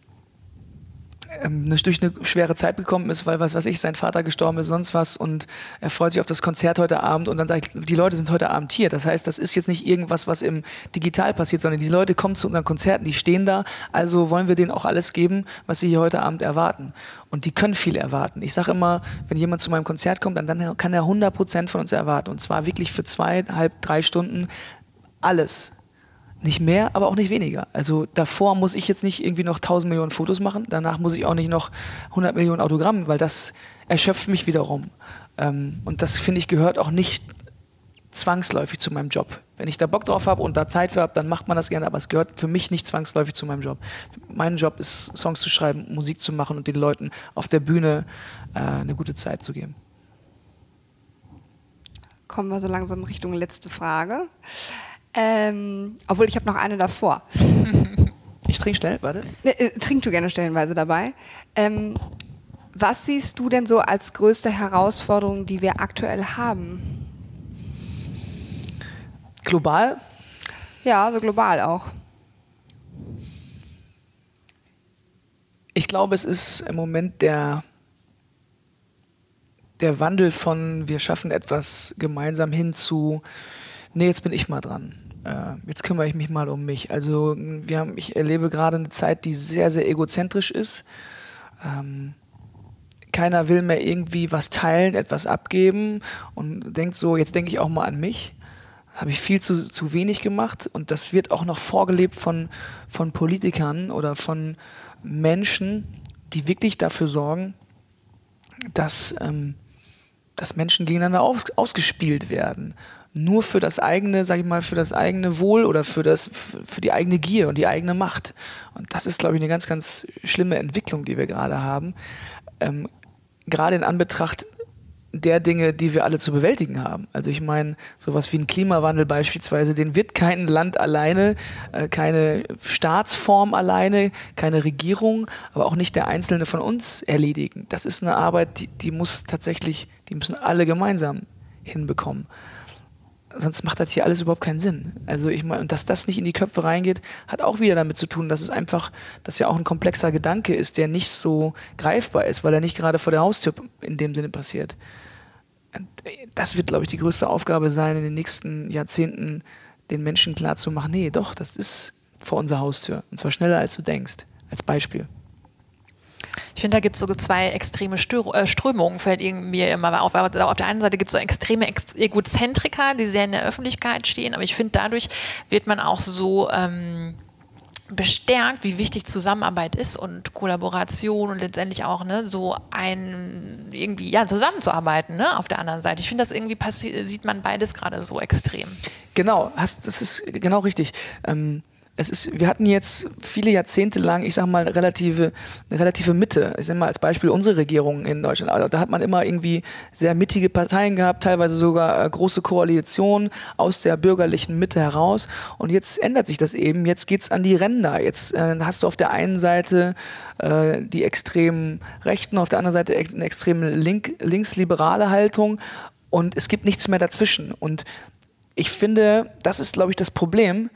ähm, durch eine schwere Zeit gekommen ist, weil was weiß ich, sein Vater gestorben ist, sonst was und er freut sich auf das Konzert heute Abend und dann ich, die Leute sind heute Abend hier. Das heißt, das ist jetzt nicht irgendwas, was im Digital passiert, sondern die Leute kommen zu unseren Konzerten, die stehen da, also wollen wir denen auch alles geben, was sie hier heute Abend erwarten. Und die können viel erwarten. Ich sage immer, wenn jemand zu meinem Konzert kommt, dann, dann kann er 100% von uns erwarten und zwar wirklich für zweieinhalb, drei Stunden alles nicht mehr, aber auch nicht weniger. Also davor muss ich jetzt nicht irgendwie noch 1000 Millionen Fotos machen, danach muss ich auch nicht noch 100 Millionen Autogramme, weil das erschöpft mich wiederum. Ähm, und das finde ich gehört auch nicht zwangsläufig zu meinem Job. Wenn ich da Bock drauf habe und da Zeit für habe, dann macht man das gerne, aber es gehört für mich nicht zwangsläufig zu meinem Job. Mein Job ist, Songs zu schreiben, Musik zu machen und den Leuten auf der Bühne äh, eine gute Zeit zu geben. Kommen wir so langsam Richtung letzte Frage. Ähm, obwohl ich habe noch eine davor. ich trinke schnell, warte. Äh, äh, trink du gerne stellenweise dabei. Ähm, was siehst du denn so als größte Herausforderung, die wir aktuell haben? Global? Ja, also global auch. Ich glaube, es ist im Moment der, der Wandel von wir schaffen etwas gemeinsam hin zu nee, jetzt bin ich mal dran. Äh, jetzt kümmere ich mich mal um mich. Also wir haben, ich erlebe gerade eine Zeit, die sehr, sehr egozentrisch ist. Ähm, keiner will mehr irgendwie was teilen, etwas abgeben und denkt so, jetzt denke ich auch mal an mich. Habe ich viel zu, zu wenig gemacht und das wird auch noch vorgelebt von, von Politikern oder von Menschen, die wirklich dafür sorgen, dass, ähm, dass Menschen gegeneinander aus, ausgespielt werden nur für das eigene, sag ich mal, für das eigene Wohl oder für das, für die eigene Gier und die eigene Macht. Und das ist, glaube ich, eine ganz, ganz schlimme Entwicklung, die wir gerade haben. Ähm, gerade in Anbetracht der Dinge, die wir alle zu bewältigen haben. Also ich meine, sowas wie ein Klimawandel beispielsweise, den wird kein Land alleine, äh, keine Staatsform alleine, keine Regierung, aber auch nicht der Einzelne von uns erledigen. Das ist eine Arbeit, die, die muss tatsächlich, die müssen alle gemeinsam hinbekommen. Sonst macht das hier alles überhaupt keinen Sinn. Also ich meine, dass das nicht in die Köpfe reingeht, hat auch wieder damit zu tun, dass es einfach, dass ja auch ein komplexer Gedanke ist, der nicht so greifbar ist, weil er nicht gerade vor der Haustür in dem Sinne passiert. Und das wird, glaube ich, die größte Aufgabe sein, in den nächsten Jahrzehnten den Menschen klarzumachen, nee, doch, das ist vor unserer Haustür. Und zwar schneller, als du denkst. Als Beispiel. Ich finde, da gibt es so zwei extreme Stör äh, Strömungen, fällt irgendwie immer auf. Auf der einen Seite gibt es so extreme Ex Egozentriker, die sehr in der Öffentlichkeit stehen, aber ich finde, dadurch wird man auch so ähm, bestärkt, wie wichtig Zusammenarbeit ist und Kollaboration und letztendlich auch ne, so ein irgendwie ja zusammenzuarbeiten ne, auf der anderen Seite. Ich finde, das irgendwie sieht man beides gerade so extrem. Genau, hast, das ist genau richtig. Ähm es ist, wir hatten jetzt viele Jahrzehnte lang, ich sag mal, relative, eine relative Mitte. Ich sag mal als Beispiel unsere Regierung in Deutschland. Also da hat man immer irgendwie sehr mittige Parteien gehabt, teilweise sogar äh, große Koalitionen aus der bürgerlichen Mitte heraus. Und jetzt ändert sich das eben. Jetzt geht's an die Ränder. Jetzt äh, hast du auf der einen Seite äh, die extremen Rechten, auf der anderen Seite eine extreme Link, linksliberale Haltung. Und es gibt nichts mehr dazwischen. Und ich finde, das ist, glaube ich, das Problem,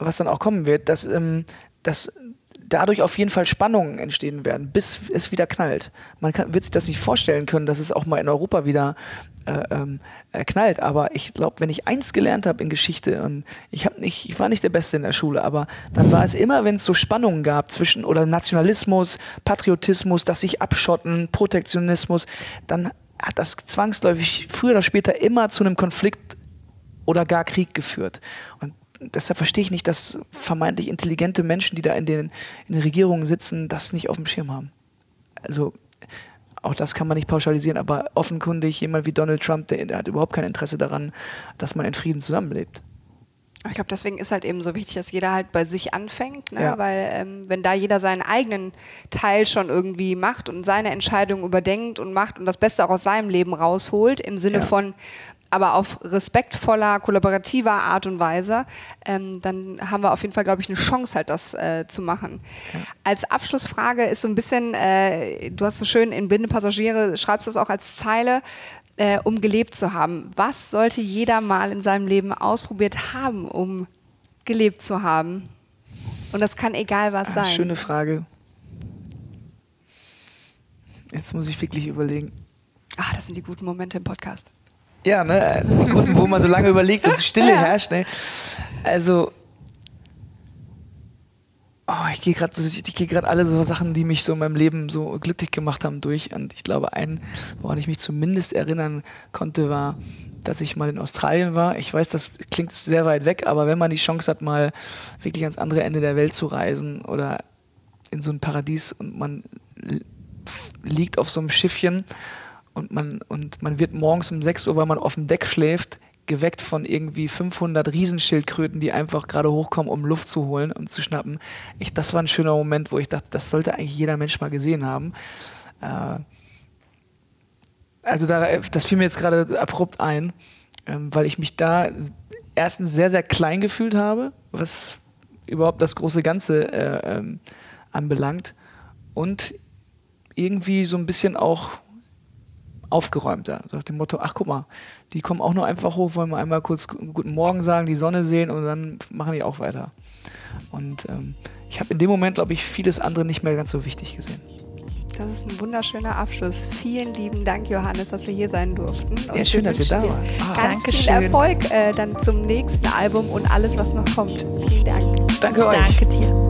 was dann auch kommen wird, dass, ähm, dass dadurch auf jeden Fall Spannungen entstehen werden, bis es wieder knallt. Man kann, wird sich das nicht vorstellen können, dass es auch mal in Europa wieder äh, ähm, äh, knallt. Aber ich glaube, wenn ich eins gelernt habe in Geschichte und ich habe nicht, ich war nicht der Beste in der Schule, aber dann war es immer, wenn es so Spannungen gab zwischen oder Nationalismus, Patriotismus, dass sich abschotten, Protektionismus, dann hat das zwangsläufig früher oder später immer zu einem Konflikt oder gar Krieg geführt. Und deshalb verstehe ich nicht, dass vermeintlich intelligente Menschen, die da in den, in den Regierungen sitzen, das nicht auf dem Schirm haben. Also auch das kann man nicht pauschalisieren, aber offenkundig jemand wie Donald Trump, der, der hat überhaupt kein Interesse daran, dass man in Frieden zusammenlebt. Ich glaube, deswegen ist halt eben so wichtig, dass jeder halt bei sich anfängt, ne? ja. weil ähm, wenn da jeder seinen eigenen Teil schon irgendwie macht und seine Entscheidung überdenkt und macht und das Beste auch aus seinem Leben rausholt, im Sinne ja. von, aber auf respektvoller, kollaborativer Art und Weise, ähm, dann haben wir auf jeden Fall, glaube ich, eine Chance, halt das äh, zu machen. Ja. Als Abschlussfrage ist so ein bisschen, äh, du hast so schön in Blinde Passagiere, schreibst das auch als Zeile, äh, um gelebt zu haben. Was sollte jeder mal in seinem Leben ausprobiert haben, um gelebt zu haben? Und das kann egal was ah, sein. Schöne Frage. Jetzt muss ich wirklich überlegen. Ah, das sind die guten Momente im Podcast. Ja, ne? Die Gründe, wo man so lange überlegt und Stille ja. herrscht. Ne? Also, oh, ich gehe gerade ich gehe gerade alle so Sachen, die mich so in meinem Leben so glücklich gemacht haben, durch. Und ich glaube, ein, woran ich mich zumindest erinnern konnte, war, dass ich mal in Australien war. Ich weiß, das klingt sehr weit weg, aber wenn man die Chance hat, mal wirklich ans andere Ende der Welt zu reisen oder in so ein Paradies und man liegt auf so einem Schiffchen und man, und man wird morgens um 6 Uhr, weil man auf dem Deck schläft, geweckt von irgendwie 500 Riesenschildkröten, die einfach gerade hochkommen, um Luft zu holen und zu schnappen. Ich, das war ein schöner Moment, wo ich dachte, das sollte eigentlich jeder Mensch mal gesehen haben. Äh, also da, das fiel mir jetzt gerade abrupt ein, ähm, weil ich mich da erstens sehr, sehr klein gefühlt habe, was überhaupt das große Ganze äh, ähm, anbelangt und irgendwie so ein bisschen auch aufgeräumter. So nach dem Motto, ach guck mal, die kommen auch nur einfach hoch, wollen wir einmal kurz guten Morgen sagen, die Sonne sehen und dann machen die auch weiter. Und ähm, ich habe in dem Moment, glaube ich, vieles andere nicht mehr ganz so wichtig gesehen. Das ist ein wunderschöner Abschluss. Vielen lieben Dank, Johannes, dass wir hier sein durften. Und ja, schön, dass ihr da wart. Ah, ganz viel schön. Erfolg äh, dann zum nächsten Album und alles, was noch kommt. Vielen Dank. Danke euch. Danke dir.